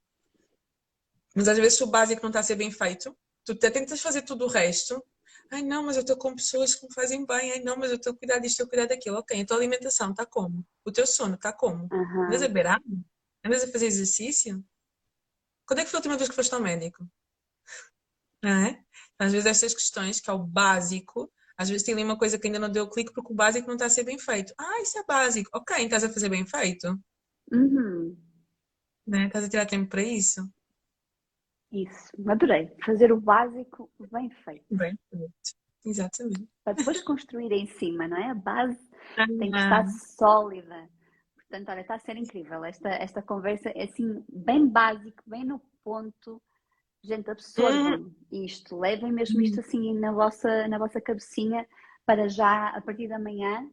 Mas às vezes o básico não está a ser bem feito, tu tentas fazer tudo o resto, ai não, mas eu estou com pessoas que me fazem bem, ai não, mas eu estou a cuidar disto, a cuidar daquilo. Ok, a tua alimentação está como? O teu sono está como? Uhum. Andas a beber água? Andas a fazer exercício? Quando é que foi a última vez que foste ao médico? Não é? Às vezes estas questões, que é o básico, às vezes tem ali uma coisa que ainda não deu clique porque o básico não está a ser bem feito. Ah, isso é básico. Ok, estás a fazer bem feito? Uhum. Né? Estás a tirar tempo para isso? Isso, adorei. Fazer o básico bem feito. Bem feito, exatamente. Para depois construir em cima, não é? A base tem que estar sólida. Portanto, olha, está a ser incrível. Esta, esta conversa é assim, bem básico, bem no ponto Gente, absorvam isto, levem mesmo isto assim na vossa, na vossa cabecinha para já, a partir da manhã,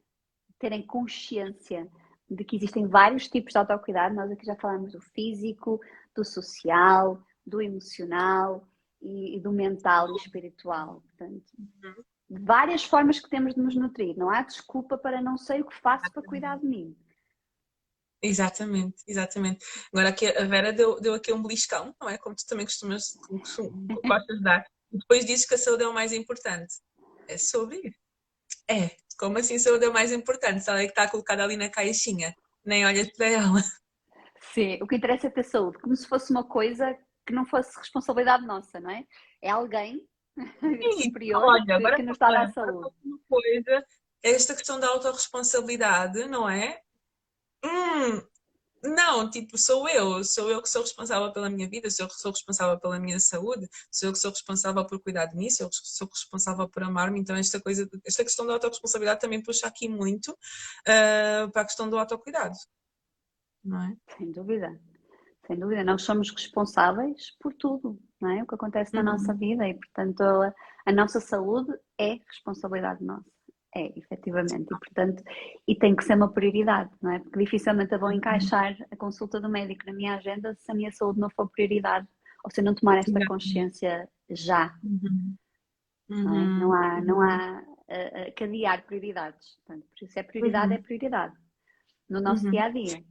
terem consciência de que existem vários tipos de autocuidado. Nós aqui já falamos do físico, do social, do emocional e, e do mental e espiritual. Portanto, uhum. várias formas que temos de nos nutrir. Não há desculpa para não sei o que faço para cuidar de mim. Exatamente, exatamente. Agora aqui a Vera deu, deu aqui um beliscão, não é? Como tu também costumas, gostas dar. E depois dizes que a saúde é o mais importante. É sobre isso. É, como assim saúde é o mais importante? Se ela é que está colocada ali na caixinha, nem olhas para ela. Sim, o que interessa é ter saúde, como se fosse uma coisa que não fosse responsabilidade nossa, não é? É alguém Sim, superior olha, que, que nos está a dar saúde. Uma coisa, esta questão da autorresponsabilidade, não é? Hum, não, tipo, sou eu, sou eu que sou responsável pela minha vida, sou eu que sou responsável pela minha saúde, sou eu que sou responsável por cuidar de mim, sou eu que sou responsável por amar-me, então esta coisa, esta questão da autorresponsabilidade também puxa aqui muito uh, para a questão do autocuidado, não é? Sem dúvida, sem dúvida, nós somos responsáveis por tudo, não é? O que acontece na uhum. nossa vida e, portanto, a, a nossa saúde é responsabilidade nossa. É, efetivamente, e portanto, e tem que ser uma prioridade, não é? Porque dificilmente eu vou uhum. encaixar a consulta do médico na minha agenda se a minha saúde não for prioridade, ou se eu não tomar esta consciência já. Uhum. Não, é? não, há, não há uh, cadear prioridades. Portanto, por isso é prioridade, uhum. é prioridade. No nosso uhum. dia a dia.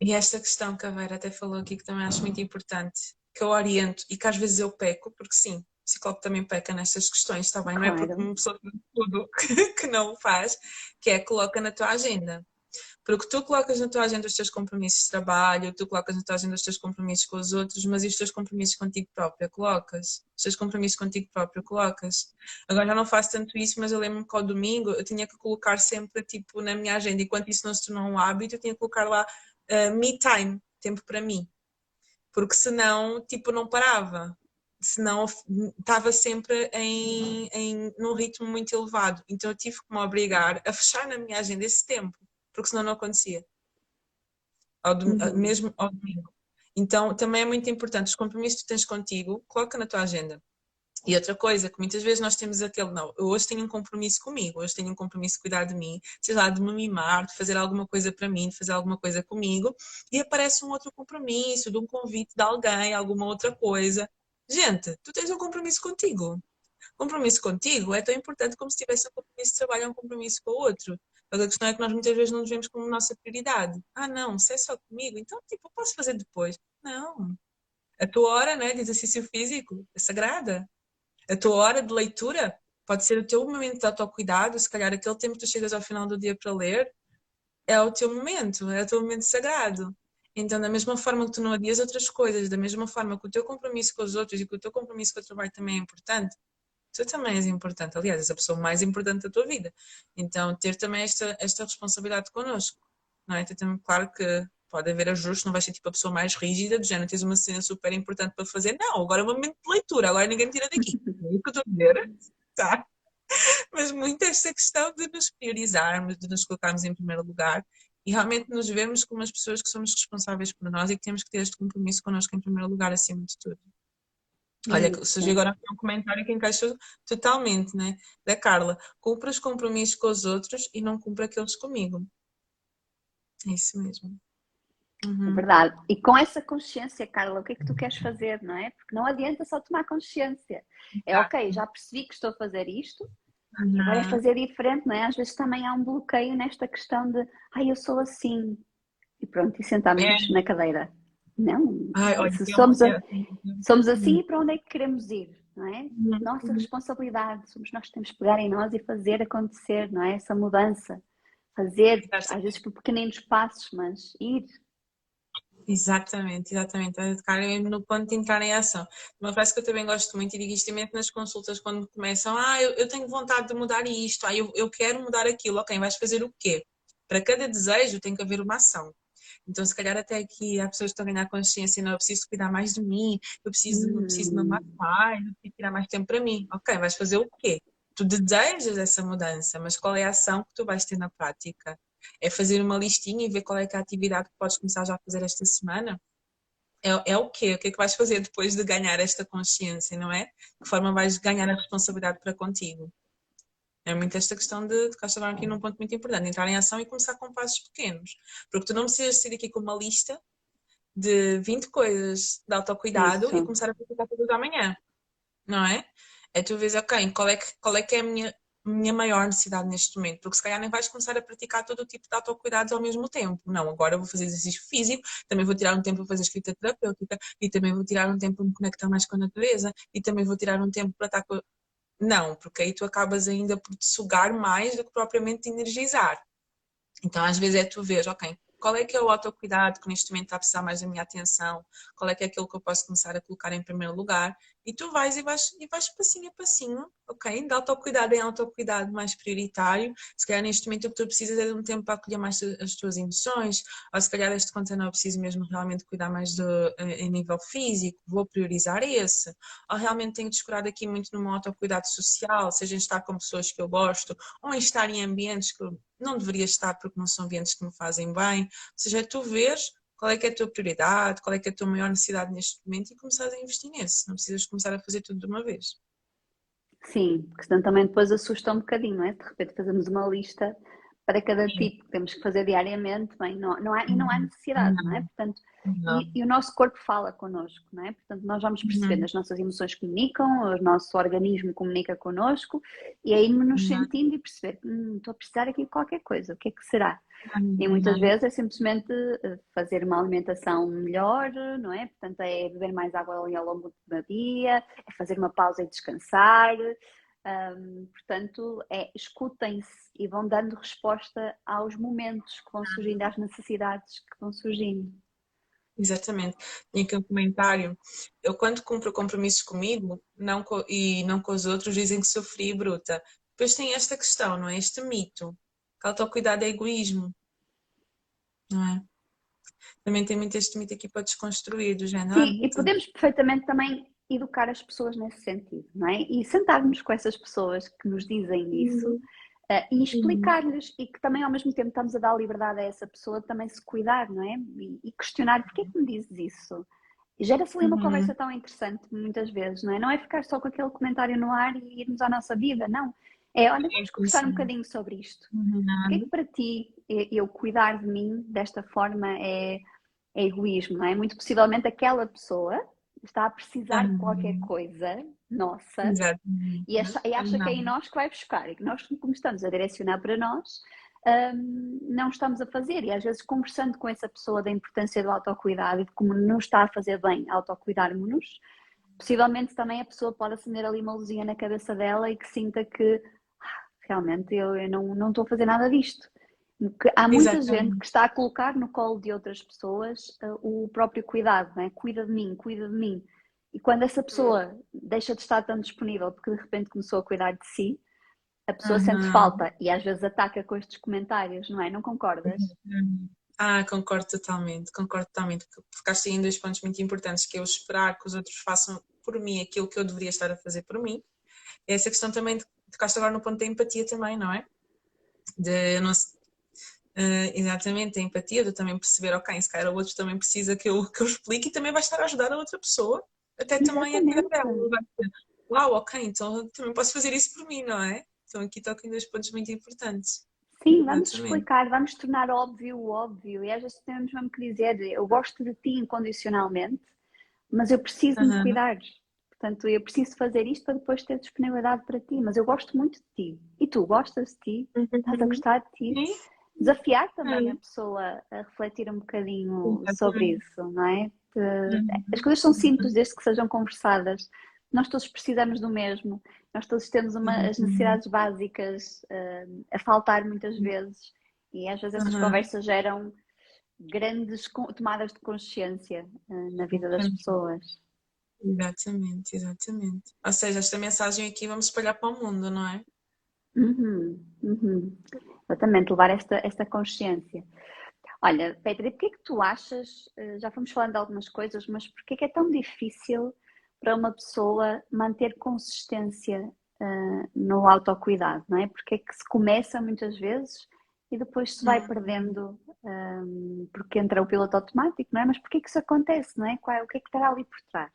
E esta questão que a Vera até falou aqui, que também acho muito importante, que eu oriento e que às vezes eu peco, porque sim, psicólogo também peca nestas questões, está bem? Não é porque uma pessoa tudo que não o faz, que é coloca na tua agenda. Porque tu colocas na tua agenda os teus compromissos de trabalho, tu colocas na tua agenda os teus compromissos com os outros, mas e os teus compromissos contigo própria colocas? Os teus compromissos contigo próprio colocas? Agora já não faço tanto isso, mas eu lembro-me que ao domingo eu tinha que colocar sempre tipo na minha agenda, enquanto isso não se tornou um hábito, eu tinha que colocar lá uh, me time, tempo para mim. Porque senão, tipo, não parava senão estava sempre em, em, num ritmo muito elevado. Então eu tive que me obrigar a fechar na minha agenda esse tempo, porque senão não acontecia. ao uhum. mesmo ao domingo. Então, também é muito importante, os compromissos que tens contigo, coloca na tua agenda. E outra coisa, que muitas vezes nós temos aquele, não, eu hoje tenho um compromisso comigo, hoje tenho um compromisso de cuidar de mim, sei lá, de me mimar, de fazer alguma coisa para mim, de fazer alguma coisa comigo, e aparece um outro compromisso, de um convite de alguém, alguma outra coisa. Gente, tu tens um compromisso contigo. Compromisso contigo é tão importante como se tivesse um compromisso de trabalho ou um compromisso com o outro. Mas a questão é que nós muitas vezes não nos vemos como nossa prioridade. Ah, não, se é só comigo, então, tipo, eu posso fazer depois. Não. A tua hora né, de exercício físico é sagrada a tua hora de leitura pode ser o teu momento de autocuidado, se calhar aquele tempo que tu chegas ao final do dia para ler é o teu momento, é o teu momento sagrado. Então, da mesma forma que tu não adias outras coisas, da mesma forma que o teu compromisso com os outros e que o teu compromisso com o trabalho também é importante, tu também és importante. Aliás, és a pessoa mais importante da tua vida. Então, ter também esta, esta responsabilidade connosco. Não é? Então, claro que pode haver ajustes, não vais ser tipo a pessoa mais rígida, do género, tens uma cena super importante para fazer. Não, agora é um momento de leitura, agora ninguém me tira daqui. É isso que eu estou a dizer, tá? Mas muito esta questão de nos priorizarmos, de nos colocarmos em primeiro lugar e realmente nos vermos como as pessoas que somos responsáveis por nós e que temos que ter este compromisso connosco em primeiro lugar, acima de tudo. Olha, surgiu agora um comentário que encaixou totalmente, né? Da Carla. Cumpra os compromissos com os outros e não cumpra aqueles comigo. É isso mesmo. Uhum. É verdade. E com essa consciência, Carla, o que é que tu queres fazer, não é? Porque não adianta só tomar consciência. É ok, já percebi que estou a fazer isto, uhum. agora é fazer diferente, não é? Às vezes também há um bloqueio nesta questão de, ai, eu sou assim. E pronto, e sentamos é. na cadeira. Não, ai, olha, somos, a, somos assim e para onde é que queremos ir? Não é? Uhum. Nossa responsabilidade, somos nós que temos que pegar em nós e fazer acontecer, não é? Essa mudança. Fazer, às vezes por pequeninos passos, mas ir, Exatamente, exatamente. Cara, no ponto de entrar em ação. Uma frase que eu também gosto muito e digo isto nas consultas quando começam, ah, eu, eu, tenho vontade de mudar isto, ah, eu, eu quero mudar aquilo, ok, vais fazer o quê? Para cada desejo tem que haver uma ação. Então, se calhar até aqui há pessoas que estão a ganhar consciência, não, eu preciso cuidar mais de mim, eu preciso, hum. eu preciso me amar mais, eu preciso tirar mais tempo para mim. Ok, vais fazer o quê? Tu desejas essa mudança, mas qual é a ação que tu vais ter na prática? É fazer uma listinha e ver qual é, é a atividade que podes começar já a fazer esta semana. É, é o quê? O que é que vais fazer depois de ganhar esta consciência, não é? De que forma vais ganhar a responsabilidade para contigo? É muito esta questão de, de cá aqui num ponto muito importante, entrar em ação e começar com passos pequenos. Porque tu não precisas sair aqui com uma lista de 20 coisas de autocuidado Isso. e começar a praticar tudo amanhã. Não é? É tu vês, ok, qual é que, qual é, que é a minha minha maior necessidade neste momento, porque se calhar nem vais começar a praticar todo o tipo de autocuidados ao mesmo tempo. Não, agora vou fazer exercício físico, também vou tirar um tempo para fazer escrita terapêutica, e também vou tirar um tempo para me conectar mais com a natureza, e também vou tirar um tempo para estar com. Não, porque aí tu acabas ainda por te sugar mais do que propriamente te energizar. Então, às vezes é tu ver, ok, qual é que é o autocuidado que neste momento está a precisar mais da minha atenção, qual é que é aquilo que eu posso começar a colocar em primeiro lugar, e tu vais e vais, e vais passinho a passinho, ok? De autocuidado em autocuidado mais prioritário, se calhar neste momento o que tu precisas é de um tempo para acolher mais as tuas emoções, ou se calhar este conta não eu preciso mesmo realmente cuidar mais de, em nível físico, vou priorizar esse, ou realmente tenho descurado aqui muito no autocuidado social, seja em estar com pessoas que eu gosto, ou em estar em ambientes que não deveria estar porque não são ambientes que me fazem bem. Ou seja, é tu veres qual é que é a tua prioridade, qual é que é a tua maior necessidade neste momento e começares a investir nesse. Não precisas começar a fazer tudo de uma vez. Sim, porque senão também depois assusta um bocadinho, não é? De repente fazemos uma lista para cada Sim. tipo que temos que fazer diariamente, bem, não, não há, e não há uhum. necessidade, não, não é? Portanto, e, e, o nosso corpo fala connosco, não é? Portanto, nós vamos percebendo, uhum. as nossas emoções comunicam, o nosso organismo comunica connosco, e aí nos uhum. sentindo e perceber, hum, estou a precisar aqui de qualquer coisa, o que é que será? E muitas vezes é simplesmente eh, fazer uma alimentação melhor, não é? Portanto, é beber mais água ao longo do dia, é fazer uma pausa e descansar, um, portanto, é, escutem-se e vão dando resposta aos momentos que vão surgindo, às necessidades que vão surgindo. Exatamente. Tinha aqui um comentário. Eu, quando cumpro compromissos comigo não co e não com os outros, dizem que e bruta. Depois tem esta questão, não é? Este mito. Que autocuidado é egoísmo. Não é? Também tem muito este mito aqui para desconstruir, do género. Sim, ah, e podemos perfeitamente também educar as pessoas nesse sentido, não é? E sentarmos com essas pessoas que nos dizem isso. Uhum Uh, e explicar-lhes e que também ao mesmo tempo estamos a dar liberdade a essa pessoa de também se cuidar, não é? E, e questionar porquê que me dizes isso? Gera-se ali uma uhum. conversa tão interessante muitas vezes, não é? Não é ficar só com aquele comentário no ar e irmos à nossa vida, não. É, olha, vamos conversar um bocadinho sobre isto. Uhum. O que é que para ti eu cuidar de mim desta forma é, é egoísmo, não é? Muito possivelmente aquela pessoa está a precisar uhum. de qualquer coisa nossa e acha, e acha que é em nós que vai buscar e que nós, como estamos a direcionar para nós, um, não estamos a fazer. E às vezes, conversando com essa pessoa da importância do autocuidado e de como não está a fazer bem autocuidarmos-nos, possivelmente também a pessoa pode acender ali uma luzinha na cabeça dela e que sinta que realmente eu, eu não, não estou a fazer nada disto. Que há muita Exatamente. gente que está a colocar no colo de outras pessoas uh, o próprio cuidado, né? cuida de mim, cuida de mim. E quando essa pessoa deixa de estar tão disponível porque de repente começou a cuidar de si, a pessoa uhum. sente falta e às vezes ataca com estes comentários, não é? Não concordas? Uhum. Ah, concordo totalmente, concordo totalmente. Ficaste aí em dois pontos muito importantes, que é o esperar que os outros façam por mim aquilo que eu deveria estar a fazer por mim. E essa questão também, tocaste agora no ponto da empatia também, não é? De não Uh, exatamente, a empatia, de também perceber, ok, se calhar o outro também precisa que eu, que eu explique e também vai estar a ajudar a outra pessoa, até também a dela. Uau, ok, então também posso fazer isso por mim, não é? Então aqui toca em dois pontos muito importantes. Sim, vamos exatamente. explicar, vamos tornar óbvio o óbvio e às vezes temos mesmo que dizer, eu gosto de ti incondicionalmente, mas eu preciso uhum. me cuidar. Portanto, eu preciso fazer isto para depois ter disponibilidade para ti, mas eu gosto muito de ti. E tu gostas de ti? Uhum. Estás a gostar de ti? Sim desafiar também a pessoa a refletir um bocadinho sobre isso, não é? Uhum. as coisas são simples desde que sejam conversadas. Nós todos precisamos do mesmo, nós todos temos uma, as uhum. necessidades básicas uh, a faltar muitas uhum. vezes e às vezes essas uhum. conversas geram grandes tomadas de consciência uh, na vida das pessoas. Exatamente, exatamente. Ou seja, esta mensagem aqui vamos espalhar para o mundo, não é? Uhum, uhum. Exatamente, levar esta, esta consciência. Olha, Petra, e porquê é que tu achas, eh, já fomos falando de algumas coisas, mas porquê é que é tão difícil para uma pessoa manter consistência uh, no autocuidado, não é? Porque é que se começa muitas vezes e depois se vai uhum. perdendo um, eh, porque entra o piloto automático, não é? Mas porquê é que isso acontece, não é? Qual, o que é que está ali por trás?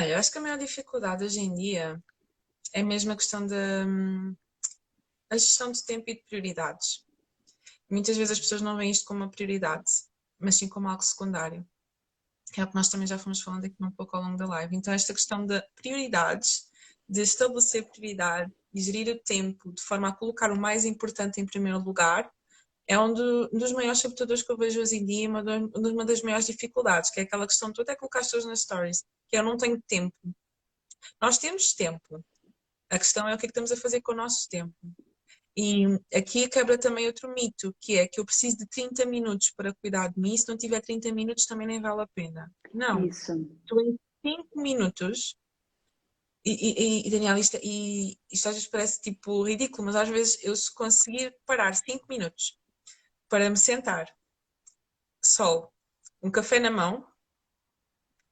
Ah, eu acho que a maior dificuldade hoje em dia é mesmo a questão da hum, gestão de tempo e de prioridades. Muitas vezes as pessoas não veem isto como uma prioridade, mas sim como algo secundário. É o que nós também já fomos falando aqui um pouco ao longo da live. Então, esta questão de prioridades, de estabelecer prioridade e gerir o tempo de forma a colocar o mais importante em primeiro lugar, é um, dos maiores sabotadores que eu vejo hoje em dia, uma, uma das maiores dificuldades, que é aquela questão, tu até colocaste hoje nas stories, que é eu não tenho tempo. Nós temos tempo. A questão é o que é que estamos a fazer com o nosso tempo. E aqui quebra também outro mito, que é que eu preciso de 30 minutos para cuidar de mim, se não tiver 30 minutos também nem vale a pena. Não. Isso. Tu em 5 minutos, e, e, e Daniel, isto, e, isto às vezes parece tipo ridículo, mas às vezes eu se conseguir parar 5 minutos para me sentar, sol, um café na mão,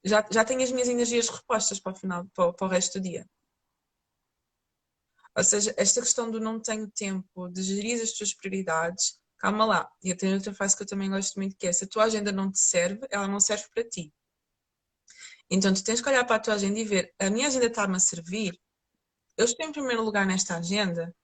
já, já tenho as minhas energias repostas para o final, para, para o resto do dia. Ou seja, esta questão do não tenho tempo, de gerir as tuas prioridades, calma lá. E eu tenho outra frase que eu também gosto muito, que é se a tua agenda não te serve, ela não serve para ti. Então tu tens que olhar para a tua agenda e ver, a minha agenda está-me a servir? Eu estou em primeiro lugar nesta agenda?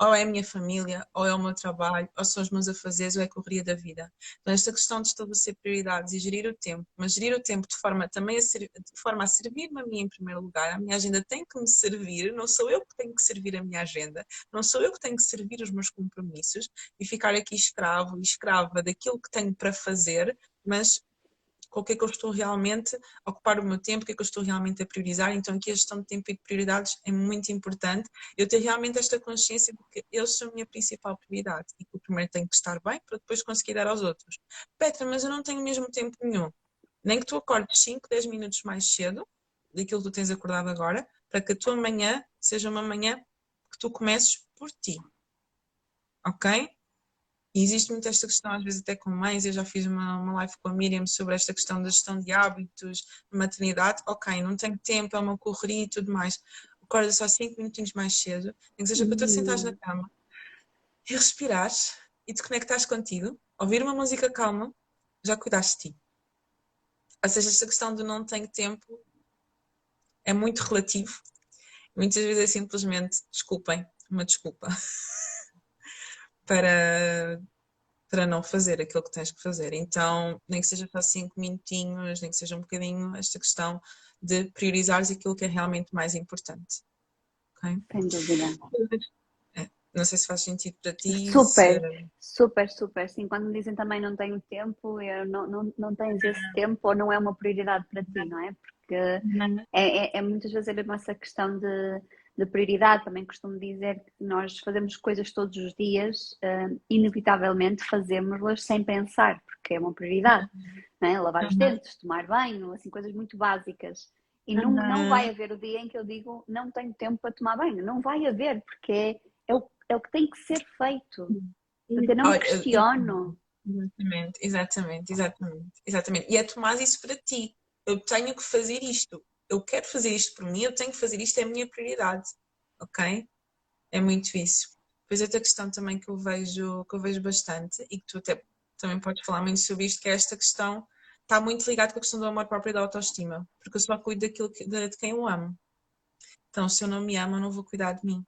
Ou é a minha família, ou é o meu trabalho, ou são os meus afazeres, ou é a correria da vida. Então, esta questão de estabelecer prioridades e gerir o tempo, mas gerir o tempo de forma também a, ser, de forma a servir-me a mim em primeiro lugar. A minha agenda tem que me servir, não sou eu que tenho que servir a minha agenda, não sou eu que tenho que servir os meus compromissos e ficar aqui escravo e escrava daquilo que tenho para fazer, mas com o que é que eu estou realmente a ocupar o meu tempo, o que é que eu estou realmente a priorizar. Então, aqui a gestão de tempo e de prioridades é muito importante. Eu ter realmente esta consciência de que eu sou a minha principal prioridade e que o primeiro tem que estar bem para depois conseguir dar aos outros. Petra, mas eu não tenho mesmo tempo nenhum. Nem que tu acordes 5, 10 minutos mais cedo daquilo que tu tens acordado agora, para que a tua manhã seja uma manhã que tu comeces por ti. Ok? E existe muito esta questão, às vezes até com mães, eu já fiz uma, uma live com a Miriam sobre esta questão da gestão de hábitos, maternidade, ok, não tenho tempo, é uma correria e tudo mais. acorda só 5 minutinhos mais cedo, nem que seja para tu sentares na cama e respirares e te conectares contigo, ouvir uma música calma, já cuidaste de ti. Ou seja, esta questão do não tenho tempo é muito relativo. Muitas vezes é simplesmente, desculpem, uma desculpa para, para não fazer aquilo que tens que fazer. Então, nem que seja só cinco minutinhos, nem que seja um bocadinho, esta questão de priorizares aquilo que é realmente mais importante. Okay? Sem dúvida. É, não sei se faz sentido para ti. Super, se... super, super. Sim, quando me dizem também não tenho tempo, eu não, não, não tens esse tempo ou não é uma prioridade para ti, não é? Porque é, é, é muitas vezes essa questão de de prioridade, também costumo dizer que nós fazemos coisas todos os dias, uh, inevitavelmente fazemos-las sem pensar, porque é uma prioridade. Né? Lavar os dentes, tomar banho, assim, coisas muito básicas. E não, não vai haver o dia em que eu digo não tenho tempo para tomar banho. Não vai haver, porque é, é, o, é o que tem que ser feito. Porque eu não me questiono. Exatamente, exatamente, exatamente, exatamente. E é tomar isso para ti. Eu tenho que fazer isto eu quero fazer isto por mim, eu tenho que fazer isto, é a minha prioridade, ok? É muito isso. Depois outra questão também que eu vejo, que eu vejo bastante e que tu até também podes falar muito sobre isto, que é esta questão, está muito ligado com a questão do amor próprio e da autoestima, porque eu só cuido daquilo que, de quem eu amo. Então, se eu não me amo, eu não vou cuidar de mim.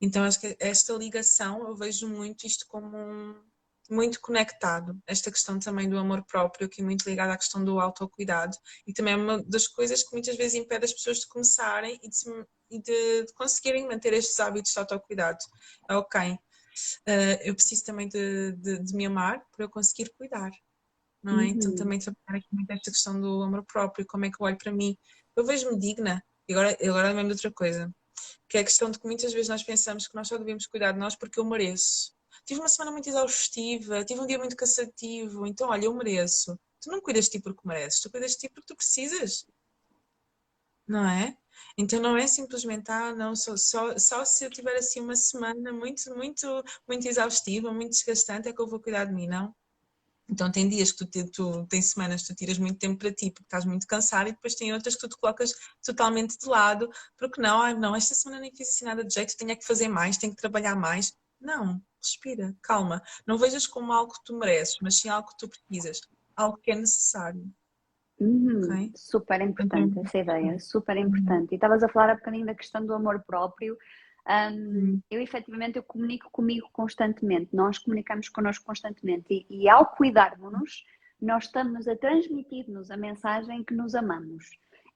Então, acho que esta ligação, eu vejo muito isto como um, muito conectado. Esta questão também do amor próprio, que é muito ligada à questão do autocuidado. E também é uma das coisas que muitas vezes impede as pessoas de começarem e de, e de, de conseguirem manter estes hábitos de autocuidado. É ok. Uh, eu preciso também de, de, de, me amar para eu conseguir cuidar. Não é? Então, uhum. Então também trabalhar aqui muito esta questão do amor próprio, como é que eu olho para mim. Eu vejo-me digna. E agora, agora lembro de outra coisa. Que é a questão de que muitas vezes nós pensamos que nós só devemos cuidar de nós porque eu mereço tive uma semana muito exaustiva, tive um dia muito cansativo, então olha, eu mereço. Tu não cuidas de ti porque mereces, tu cuidas de ti porque tu precisas. Não é? Então não é simplesmente, ah, não, só, só, só se eu tiver assim uma semana muito, muito, muito exaustiva, muito desgastante, é que eu vou cuidar de mim, não? Então tem dias que tu, tu tem semanas que tu tiras muito tempo para ti porque estás muito cansado e depois tem outras que tu te colocas totalmente de lado porque não, ah, não, esta semana nem fiz assim nada de jeito, tenho é que fazer mais, tenho que trabalhar mais. Não, respira, calma. Não vejas como algo que tu mereces, mas sim algo que tu precisas, algo que é necessário. Uhum, okay? Super importante uhum. essa ideia, super importante. E estavas a falar um bocadinho da questão do amor próprio. Um, uhum. eu efetivamente eu comunico comigo constantemente, nós comunicamos connosco constantemente e, e ao cuidarmos-nos, nós estamos a transmitir-nos a mensagem que nos amamos.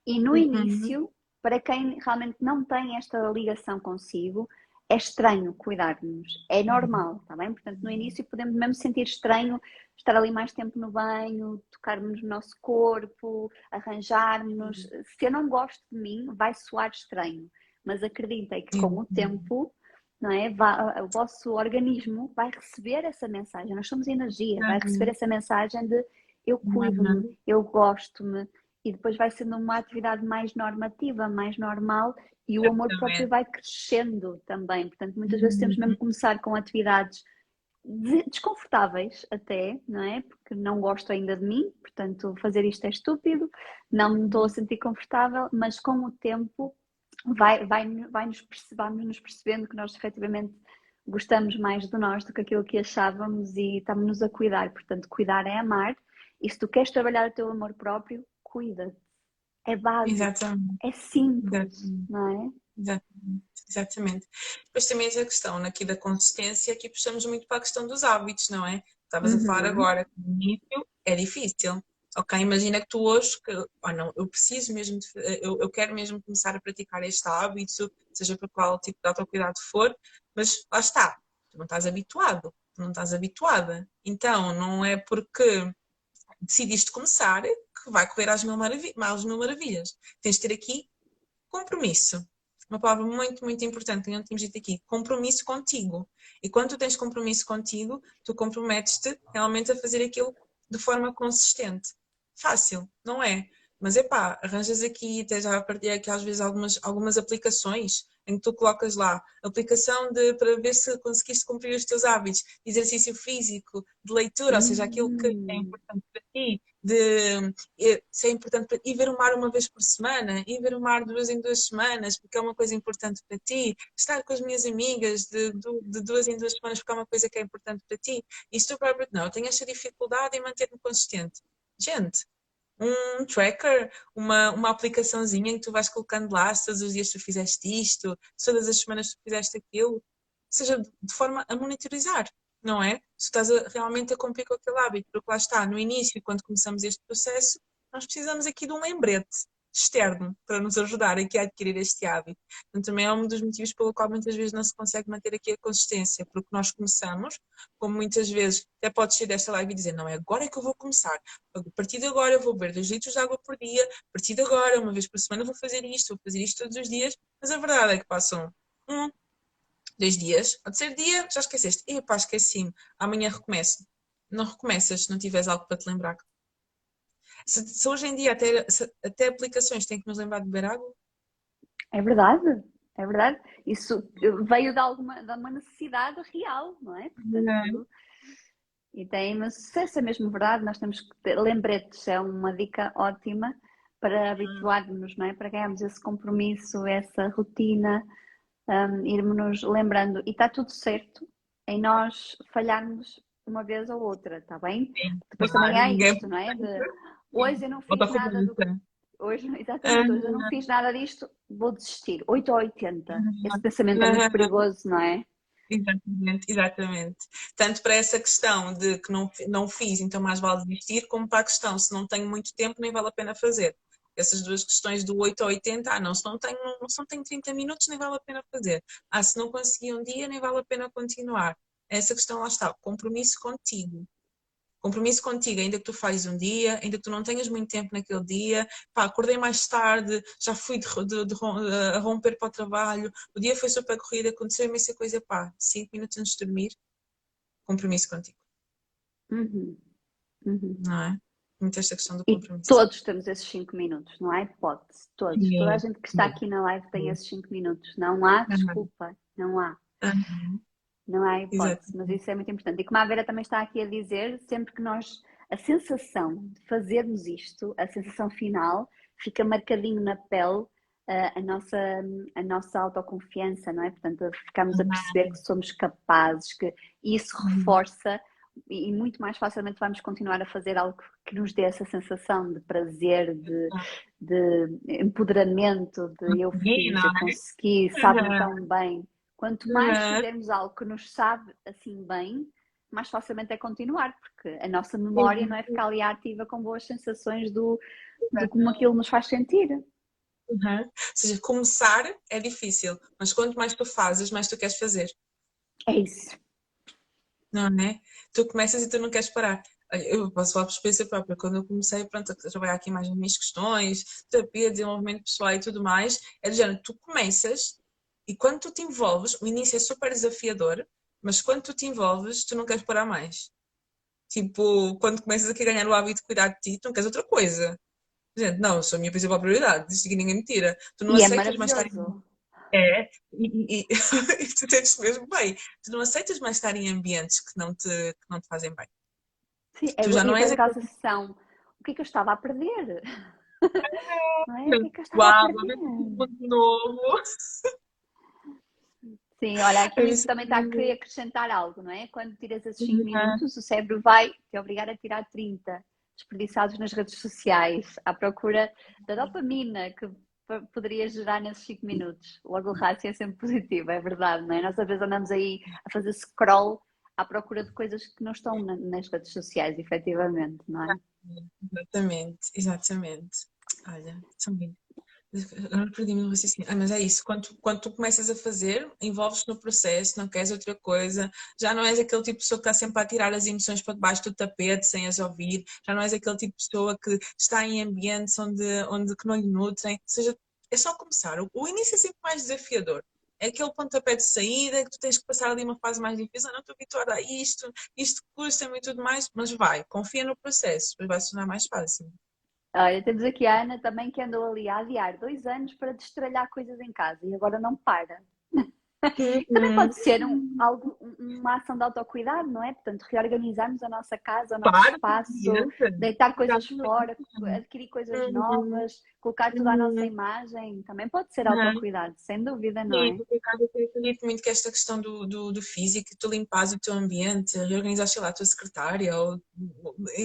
E no uhum. início, para quem realmente não tem esta ligação consigo, é estranho cuidar-nos, é uhum. normal, está bem? Portanto, no início podemos mesmo sentir estranho estar ali mais tempo no banho, tocarmos no nosso corpo, arranjarmos. Uhum. Se eu não gosto de mim, vai soar estranho, mas acreditem que com o tempo, não é? Vai, o vosso organismo vai receber essa mensagem, nós somos energia, vai receber uhum. essa mensagem de eu cuido-me, eu gosto-me, e depois vai sendo uma atividade mais normativa, mais normal e o amor próprio vai crescendo também. Portanto, muitas vezes temos mesmo que começar com atividades desconfortáveis até, não é? Porque não gosto ainda de mim, portanto, fazer isto é estúpido, não me estou a sentir confortável, mas com o tempo vai, vai, vai nos, vamos nos percebendo que nós efetivamente gostamos mais de nós do que aquilo que achávamos e estamos-nos a cuidar. Portanto, cuidar é amar. E se tu queres trabalhar o teu amor próprio, cuida-te é básico, Exatamente. é simples, Exatamente. não é? Exatamente. Exatamente. Depois também essa questão aqui da consistência, aqui puxamos muito para a questão dos hábitos, não é? Estavas uhum. a falar agora que no início é difícil. Ok, imagina que tu hoje, que, oh não, eu preciso mesmo, de, eu, eu quero mesmo começar a praticar este hábito, seja para qual tipo de autocuidado for, mas lá está, tu não estás habituado, tu não estás habituada. Então, não é porque decidiste começar que vai correr às mil, maravilhas, às mil maravilhas. Tens de ter aqui compromisso. Uma palavra muito, muito importante que não tínhamos dito aqui. Compromisso contigo. E quando tu tens compromisso contigo, tu comprometes-te realmente a fazer aquilo de forma consistente. Fácil, não é? Mas epá, arranjas aqui, até já partilhei aqui às vezes algumas, algumas aplicações em que tu colocas lá aplicação de, para ver se conseguiste cumprir os teus hábitos, exercício físico, de leitura, ou seja, aquilo que é Hum. importante para ti, de se é importante ir ver o mar uma vez por semana, ir ver o mar duas em duas semanas, porque é uma coisa importante para ti, estar com as minhas amigas de, de, duas em duas semanas porque é uma coisa que é importante para ti, e se tu próprio não, eu tenho esta dificuldade em manter-me consistente. Gente, um tracker, uma, uma aplicaçãozinha que tu vais colocando lá se todos os dias tu fizeste isto, se todas as semanas tu fizeste aquilo, seja, de forma a monitorizar, não é? Se estás a, realmente a cumprir com aquele hábito, porque lá está, no início, quando começamos este processo, nós precisamos aqui de um lembrete externo para nos ajudar aqui a adquirir este hábito. Então, também é um dos motivos pelo qual muitas vezes não se consegue manter aqui a consistência, porque nós começamos, como muitas vezes, até podes sair desta live e dizer, não é agora que eu vou começar, a partir de agora eu vou beber 2 litros de água por dia, a partir de agora, uma vez por semana, vou fazer isto, vou fazer isto todos os dias, mas a verdade é que passam um, dois dias, ao terceiro dia já esqueceste, epá, esqueci-me, amanhã recomeço. Não recomeças se não tiveres algo para te lembrar. Se, se hoje em dia até, se- até aplicações têm que nos lembrar de beber água, É verdade, é verdade. Isso veio de alguma de uma necessidade real, não é? Portanto, e tem, mas se essa é mesmo verdade, nós temos que ter lembretes, é uma dica ótima para habituarmos, não é? Para ganharmos esse compromisso, essa rotina, um, irmos-nos lembrando. E está tudo certo em nós falharmos uma vez ou outra, está bem? Depois também há Ninguém- isto, não é? De, hoje eu não fiz nada do autoconfiança. Hoje, exatamente, hoje eu não fiz nada disto, vou desistir. 8 ou 80. Esse pensamento é muito perigoso, não é? Exatamente, exatamente. Tanto para essa questão de que não, não fiz, então mais vale desistir, como para a questão, se não tenho muito tempo, nem vale a pena fazer. Essas duas questões do 8 a 80, ah, não, se não tenho, não, se não tenho 30 minutos, nem vale a pena fazer. Ah, se não consegui um dia, nem vale a pena continuar. Essa questão lá está, compromisso contigo. Compromisso contigo, ainda que tu fazes um dia, ainda que tu não tenhas muito tempo naquele dia, pá, acordei mais tarde, já fui de, de, de, a romper para o trabalho, o dia foi super corrida, aconteceu imensa coisa, pá, 5 minutos antes de dormir, compromisso contigo, Uhum. Uhum. não é? Muito esta questão do E compromisso. todos temos esses 5 minutos, não há hipótese. Todos. Toda a gente que está aqui na live tem esses 5 minutos. Não há desculpa. Não há. Uhum. Não há hipótese. Exato. Mas isso é muito importante. E como a Vera também está aqui a dizer, sempre que nós. A sensação de fazermos isto, a sensação final, fica marcadinho na pele ah, a nossa, a nossa autoconfiança, não é? Portanto, ficamos a perceber que somos capazes, que isso reforça e muito mais facilmente vamos continuar a fazer algo que nos dê essa sensação de prazer, de, de empoderamento, de eu fiz, não eu é? consegui, Uhum. tão bem. Quanto mais Uhum. fizermos algo que nos sabe assim bem, mais facilmente é continuar, porque a nossa memória não é ficar ali ativa com boas sensações do, de como aquilo nos faz sentir. Uhum. Ou seja, começar é difícil, mas quanto mais tu fazes, mais tu queres fazer. É isso. Não é? Tu começas e tu não queres parar. Eu posso falar por experiência própria. Quando eu comecei pronto, a trabalhar aqui mais nas minhas questões, terapia, desenvolvimento pessoal e tudo mais, é do género, tu começas e quando tu te envolves, o início é super desafiador, mas quando tu te envolves, tu não queres parar mais. Tipo, quando começas aqui a ganhar o hábito de cuidar de ti, tu não queres outra coisa. Gente, não, eu sou a minha principal prioridade, isto aqui ninguém me tira. Tu não E é aceitas mais estar. É, e, e- e tu tens mesmo bem. Tu não aceitas mais estar em ambientes que não te, que não te fazem bem. Sim, é Tu já não és sensação. O que é que eu estava a perder? Não é? O que é que eu estava Uau, a perder? de novo. Sim, olha, aqui É isso também está a querer acrescentar algo, não é? Quando tiras esses 5 Uhum. minutos, o cérebro vai te obrigar a tirar 30, desperdiçados nas redes sociais, à procura da dopamina que poderia gerar nesses 5 minutos. Logo o rácio é sempre positivo, é verdade, não é? Nós às vezes andamos aí a fazer scroll à procura de coisas que não estão na- nas redes sociais, efetivamente, não é? Exatamente, exatamente. Olha, são bem. Agora perdi-me raciocínio. Ah, mas é isso, quando, quando tu começas a fazer, envolves-te no processo, não queres outra coisa, já não és aquele tipo de pessoa que está sempre a tirar as emoções para debaixo do tapete sem as ouvir, já não és aquele tipo de pessoa que está em ambientes onde, onde que não lhe nutrem. Ou seja, é só começar. O, início é sempre mais desafiador. É aquele pontapé de saída que tu tens que passar ali uma fase mais difícil. Ah, não estou habituada a isto, isto custa-me e tudo mais, mas vai, confia no processo, vai se tornar mais fácil. Olha, temos aqui a Ana também que andou ali a adiar dois anos para destralhar coisas em casa e agora não para. Também pode ser um, algo, uma ação de autocuidado, não é? Portanto, reorganizarmos a nossa casa, o nosso claro, espaço, deitar coisas fora, adquirir coisas uhum. novas, colocar tudo à nossa uhum. imagem, também pode ser uhum. autocuidado, sem dúvida, não é? Sim, porque eu acredito muito que esta questão do, do, do físico, tu limpares o teu ambiente, reorganizar, sei lá, a tua secretária, ou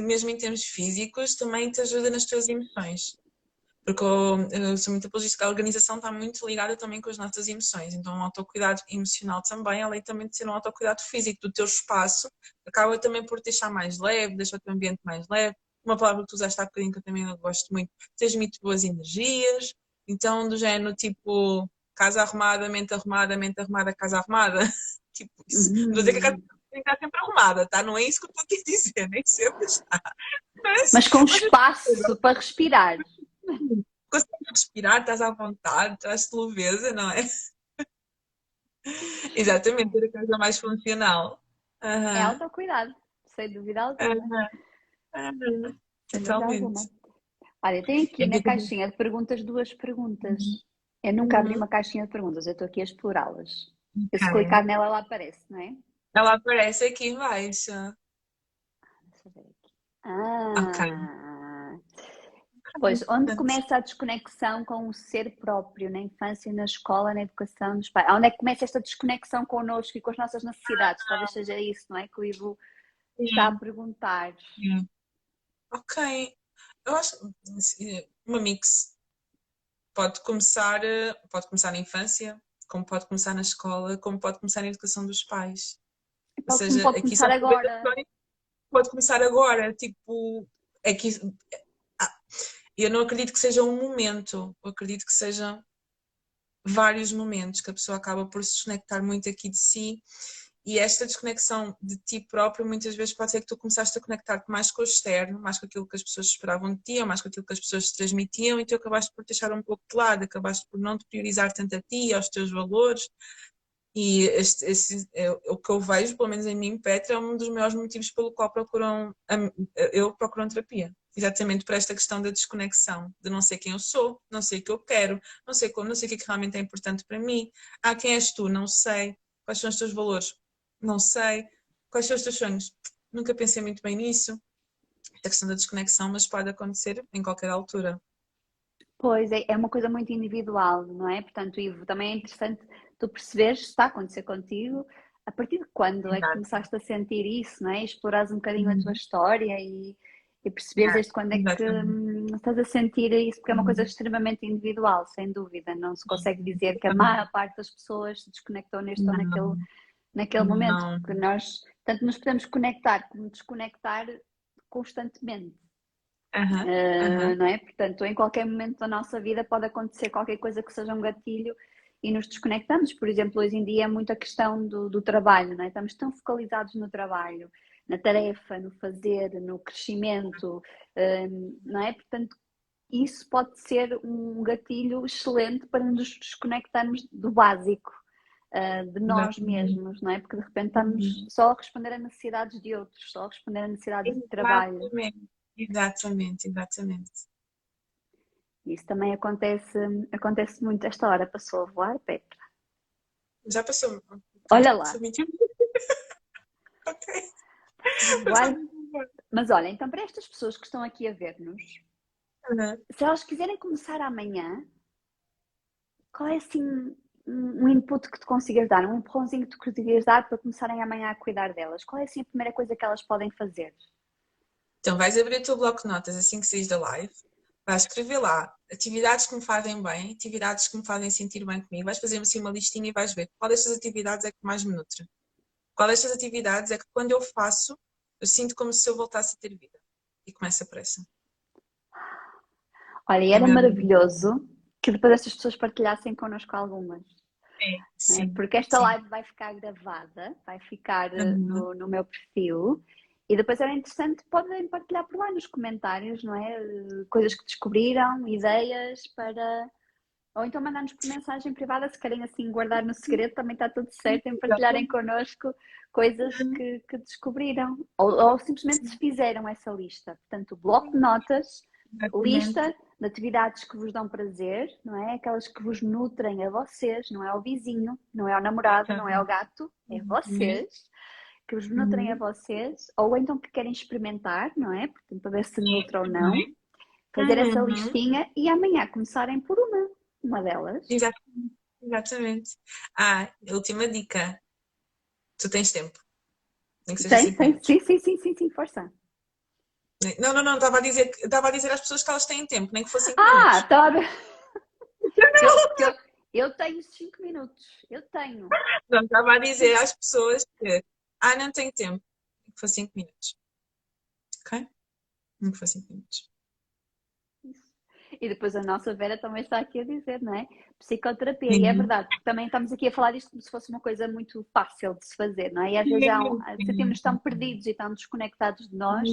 mesmo em termos físicos, também te ajuda nas tuas emoções porque eu, eu sou muito apologista que a organização está muito ligada também com as nossas emoções. Então, o autocuidado emocional também, além também de ser um autocuidado físico do teu espaço, acaba também por te deixar mais leve, deixar o teu ambiente mais leve. Uma palavra que tu usaste há bocadinho que eu também gosto muito, transmite boas energias. Então, do género tipo, casa arrumada, mente arrumada, mente arrumada, casa arrumada. tipo isso. Uhum. Não dizer que a casa tem que estar sempre arrumada, tá? Não é isso que eu estou aqui a dizer, nem sempre está. Mas, mas com espaço para respirar. Consegues respirar, estás à vontade, estás de leveza, não é? Exatamente, ter a casa mais funcional. Uhum. É autocuidado, sem dúvida alguma. Uhum. Uhum. Totalmente. Olha, tem aqui na caixinha de perguntas duas perguntas. Uhum. Eu nunca abri uhum. uma caixinha de perguntas, eu estou aqui a explorá-las. Okay. Se clicar nela, ela aparece, não é? Ela aparece aqui embaixo. Deixa eu ver aqui. Ah, okay. Pois, onde começa a desconexão com o ser próprio, na infância, na escola, na educação dos pais? Onde é que começa esta desconexão connosco e com as nossas necessidades? Talvez seja isso, não é? Que o Ivo está a perguntar. Ok. Eu acho uma mix. Pode começar, pode começar na infância, como pode começar na escola, como pode começar na educação dos pais. Pode, Ou seja, pode começar agora. Pode começar agora, tipo, é que eu não acredito que seja um momento, eu acredito que seja vários momentos que a pessoa acaba por se desconectar muito aqui de si. E esta desconexão de ti próprio muitas vezes pode ser que tu começaste a conectar-te mais com o externo, mais com aquilo que as pessoas esperavam de ti, ou mais com aquilo que as pessoas te transmitiam e tu acabaste por deixar um pouco de lado, acabaste por não te priorizar tanto a ti, aos teus valores. E este, este, é, o que eu vejo, pelo menos em mim, Petra, é um dos maiores motivos pelo qual procuram, eu procuro terapia exatamente por esta questão da desconexão, de não sei quem eu sou, não sei o que eu quero, não sei como, não sei o que, é que realmente é importante para mim. Ah, quem és tu? Não sei. Quais são os teus valores? Não sei. Quais são os teus sonhos? Nunca pensei muito bem nisso. A questão da desconexão, mas pode acontecer em qualquer altura. Pois, é, é uma coisa muito individual, não é? Portanto, Ivo, também é interessante tu perceberes se está a acontecer contigo, a partir de quando Exato. é que começaste a sentir isso, não é? Explorares um bocadinho uhum. a tua uhum. história e e perceber desde quando é que hum, estás a sentir isso, porque é uma coisa uhum. extremamente individual, sem dúvida. Não se consegue dizer que a maior parte das pessoas se desconectou neste ou naquele, naquele momento, não. porque nós tanto nos podemos conectar como desconectar constantemente. Uhum, uh, Não é? Portanto, em qualquer momento da nossa vida pode acontecer qualquer coisa que seja um gatilho e nos desconectamos. Por exemplo, hoje em dia é muito a questão do, do trabalho, não é? Estamos tão focalizados no trabalho na tarefa, no fazer, no crescimento, hum, não é? Portanto, isso pode ser um gatilho excelente para nos desconectarmos do básico, ah, de nós mesmos, não é? Porque de repente estamos uhum. só a responder a necessidades de outros, só a responder a necessidades de trabalho. Exatamente, exatamente. Isso também acontece, acontece muito esta hora. Passou a voar, Petra? Já passou. Olha lá. ok. Mas olha, então para estas pessoas que estão aqui a ver-nos, uhum. se elas quiserem começar amanhã, qual é assim um input que tu consigas dar, um empurrãozinho que tu conseguias dar para começarem amanhã a cuidar delas? Qual é assim a primeira coisa que elas podem fazer? Então vais abrir o teu bloco de notas assim que saís da live, vais escrever lá atividades que me fazem bem, atividades que me fazem sentir bem comigo, vais fazer assim uma listinha e vais ver qual destas atividades é que mais me nutre. Qual destas atividades é que quando eu faço, eu sinto como se eu voltasse a ter vida. E começa a pressa. Olha, e era maravilhoso que depois estas pessoas partilhassem connosco algumas. É, sim, Porque esta sim. live vai ficar gravada, vai ficar eh, uhum. no, no meu perfil. E depois era interessante, podem partilhar por lá nos comentários, não é? Coisas que descobriram, ideias para ou então mandar-nos por mensagem privada, se querem assim guardar no segredo, também está tudo certo em partilharem connosco coisas uhum. que, que descobriram. Ou, ou, simplesmente se fizeram essa lista. Portanto, o bloco de notas lista de atividades que vos dão prazer, não é? Aquelas que vos nutrem a vocês, não é ao vizinho, não é ao namorado, não é ao gato, é Uhum. vocês, que vos nutrem a Uhum. vocês, ou então que querem experimentar, não é? Portanto, para ver se nutre ou não. Fazer essa listinha e amanhã começarem por uma, uma delas. Exatamente. Exatamente. Ah, última dica. Tu tens tempo. Tem, cinco tem, sim, sim, sim, sim, sim, força. Não, não, não, estava a dizer, estava a dizer às pessoas que elas têm tempo, nem que fossem Ah, minutos. tá. bem. Eu, eu, eu tenho cinco minutos. Eu tenho. Não, estava a dizer às pessoas que, ah, não tenho tempo, nem que fossem 5 minutos. Ok? Nem que fossem 5 minutos. E depois a nossa Vera também está aqui a dizer, não é? Psicoterapia, e é Uhum. verdade, também estamos aqui a falar disto como se fosse uma coisa muito fácil de se fazer, não é? E às vezes há um, sentimos tão perdidos e tão desconectados de nós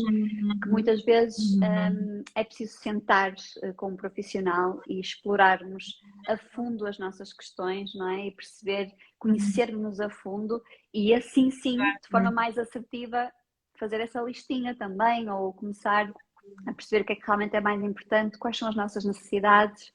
que muitas vezes Uhum. hum, é preciso sentar eh, com um profissional e explorarmos a fundo as nossas questões, não é? E perceber, conhecermos a fundo e assim sim, de forma mais assertiva, fazer essa listinha também ou começar a perceber o que é que realmente é mais importante, quais são as nossas necessidades,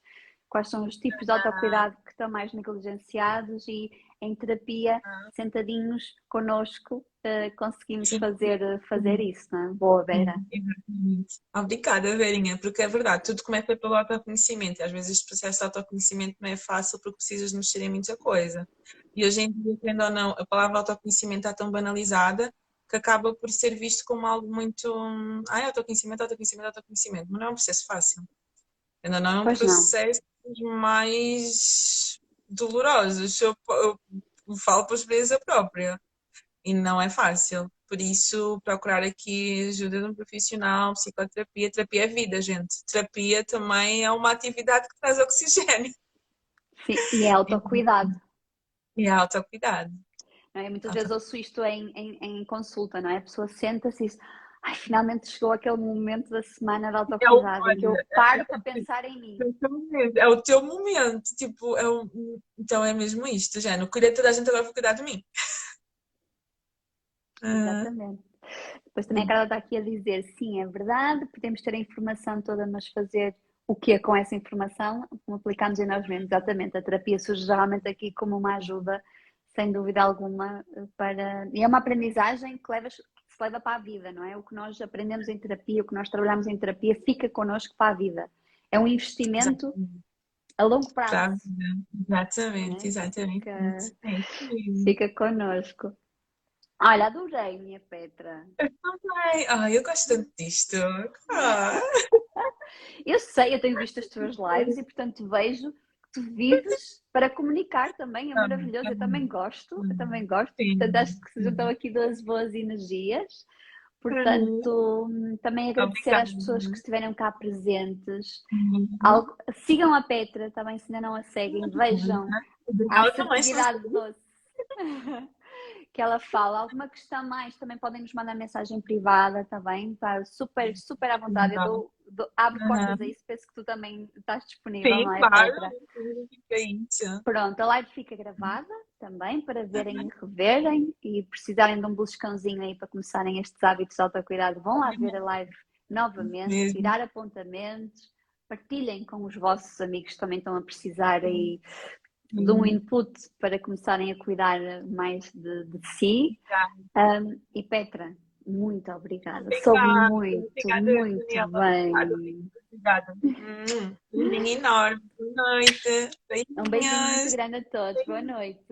quais são os tipos de autocuidado que estão mais negligenciados e em terapia, sentadinhos connosco, eh, conseguimos fazer, fazer isso, não é? Boa, Vera. Exatamente. Obrigada, Verinha, porque é verdade, tudo começa pelo autoconhecimento. e Às vezes este processo de autoconhecimento não é fácil porque precisas mexer em muita coisa. E hoje em dia, querendo ou não, a palavra autoconhecimento está tão banalizada que acaba por ser visto como algo muito. hum, Ai, autoconhecimento, autoconhecimento, autoconhecimento. Mas não é um processo fácil. Ainda não é um Pois processo mais dolorosos. Eu, eu falo por experiência própria. E não é fácil. Por isso, procurar aqui ajuda de um profissional, psicoterapia. Terapia é vida, gente. Terapia também é uma atividade que traz oxigênio. Sim, e é autocuidado. E é autocuidado. Não é? Muitas Auto- vezes ouço isto em, em, em consulta, não é? A pessoa senta-se e diz, ai, finalmente chegou aquele momento da semana de autocuidado em que eu olha, paro para pensar em mim. Exatamente. É o teu momento. Tipo, é o... Então é mesmo isto, género. Cuida toda a gente agora, vou cuidar de mim. Ah, Exatamente. Depois também a Carla está aqui a dizer, sim, é verdade, podemos ter a informação toda, mas fazer o que é com essa informação, como aplicamos em nós mesmos. Exatamente, a terapia surge geralmente aqui como uma ajuda, sem dúvida alguma, para... E é uma aprendizagem que, leva, que se leva para a vida, não é? O que nós aprendemos em terapia, o que nós trabalhamos em terapia, fica connosco para a vida. É um investimento a longo prazo. Exatamente, É, exatamente. fica-. Fica connosco. Olha, adorei, minha Petra. Ai, ai, eu gosto tanto disto. Ah. Eu sei, eu tenho visto as tuas lives e, portanto, vejo tu vives para comunicar também. É maravilhoso. Eu também gosto, eu também gosto. Sim. Portanto, acho que se juntam aqui duas boas energias. Portanto, também agradecer às Obrigada. pessoas que estiveram cá presentes. Uhum. Algo- Sigam a Petra também, se ainda não a seguem. Vejam a Ela também se assertividade doce que ela fala. Alguma questão mais, também podem nos mandar mensagem privada, está bem? Está super, super à vontade. Eu dou, dou- abro Uhum. portas a isso, penso que tu também estás disponível, Sim, é, claro. Isso. Pronto, a live fica gravada também para verem e reverem e precisarem de um beliscãozinho aí para começarem estes hábitos de autocuidado, vão lá ver a live novamente, Mesmo. tirar apontamentos, partilhem com os vossos amigos que também estão a precisar aí de um input para começarem a cuidar mais de, de si. Um, e Petra, muito obrigada. Obrigada, Soube muito, obrigada, muito Daniela. bem. Obrigada. Um beijinho enorme. Boa noite. Um beijinho muito grande a todos. Boa noite.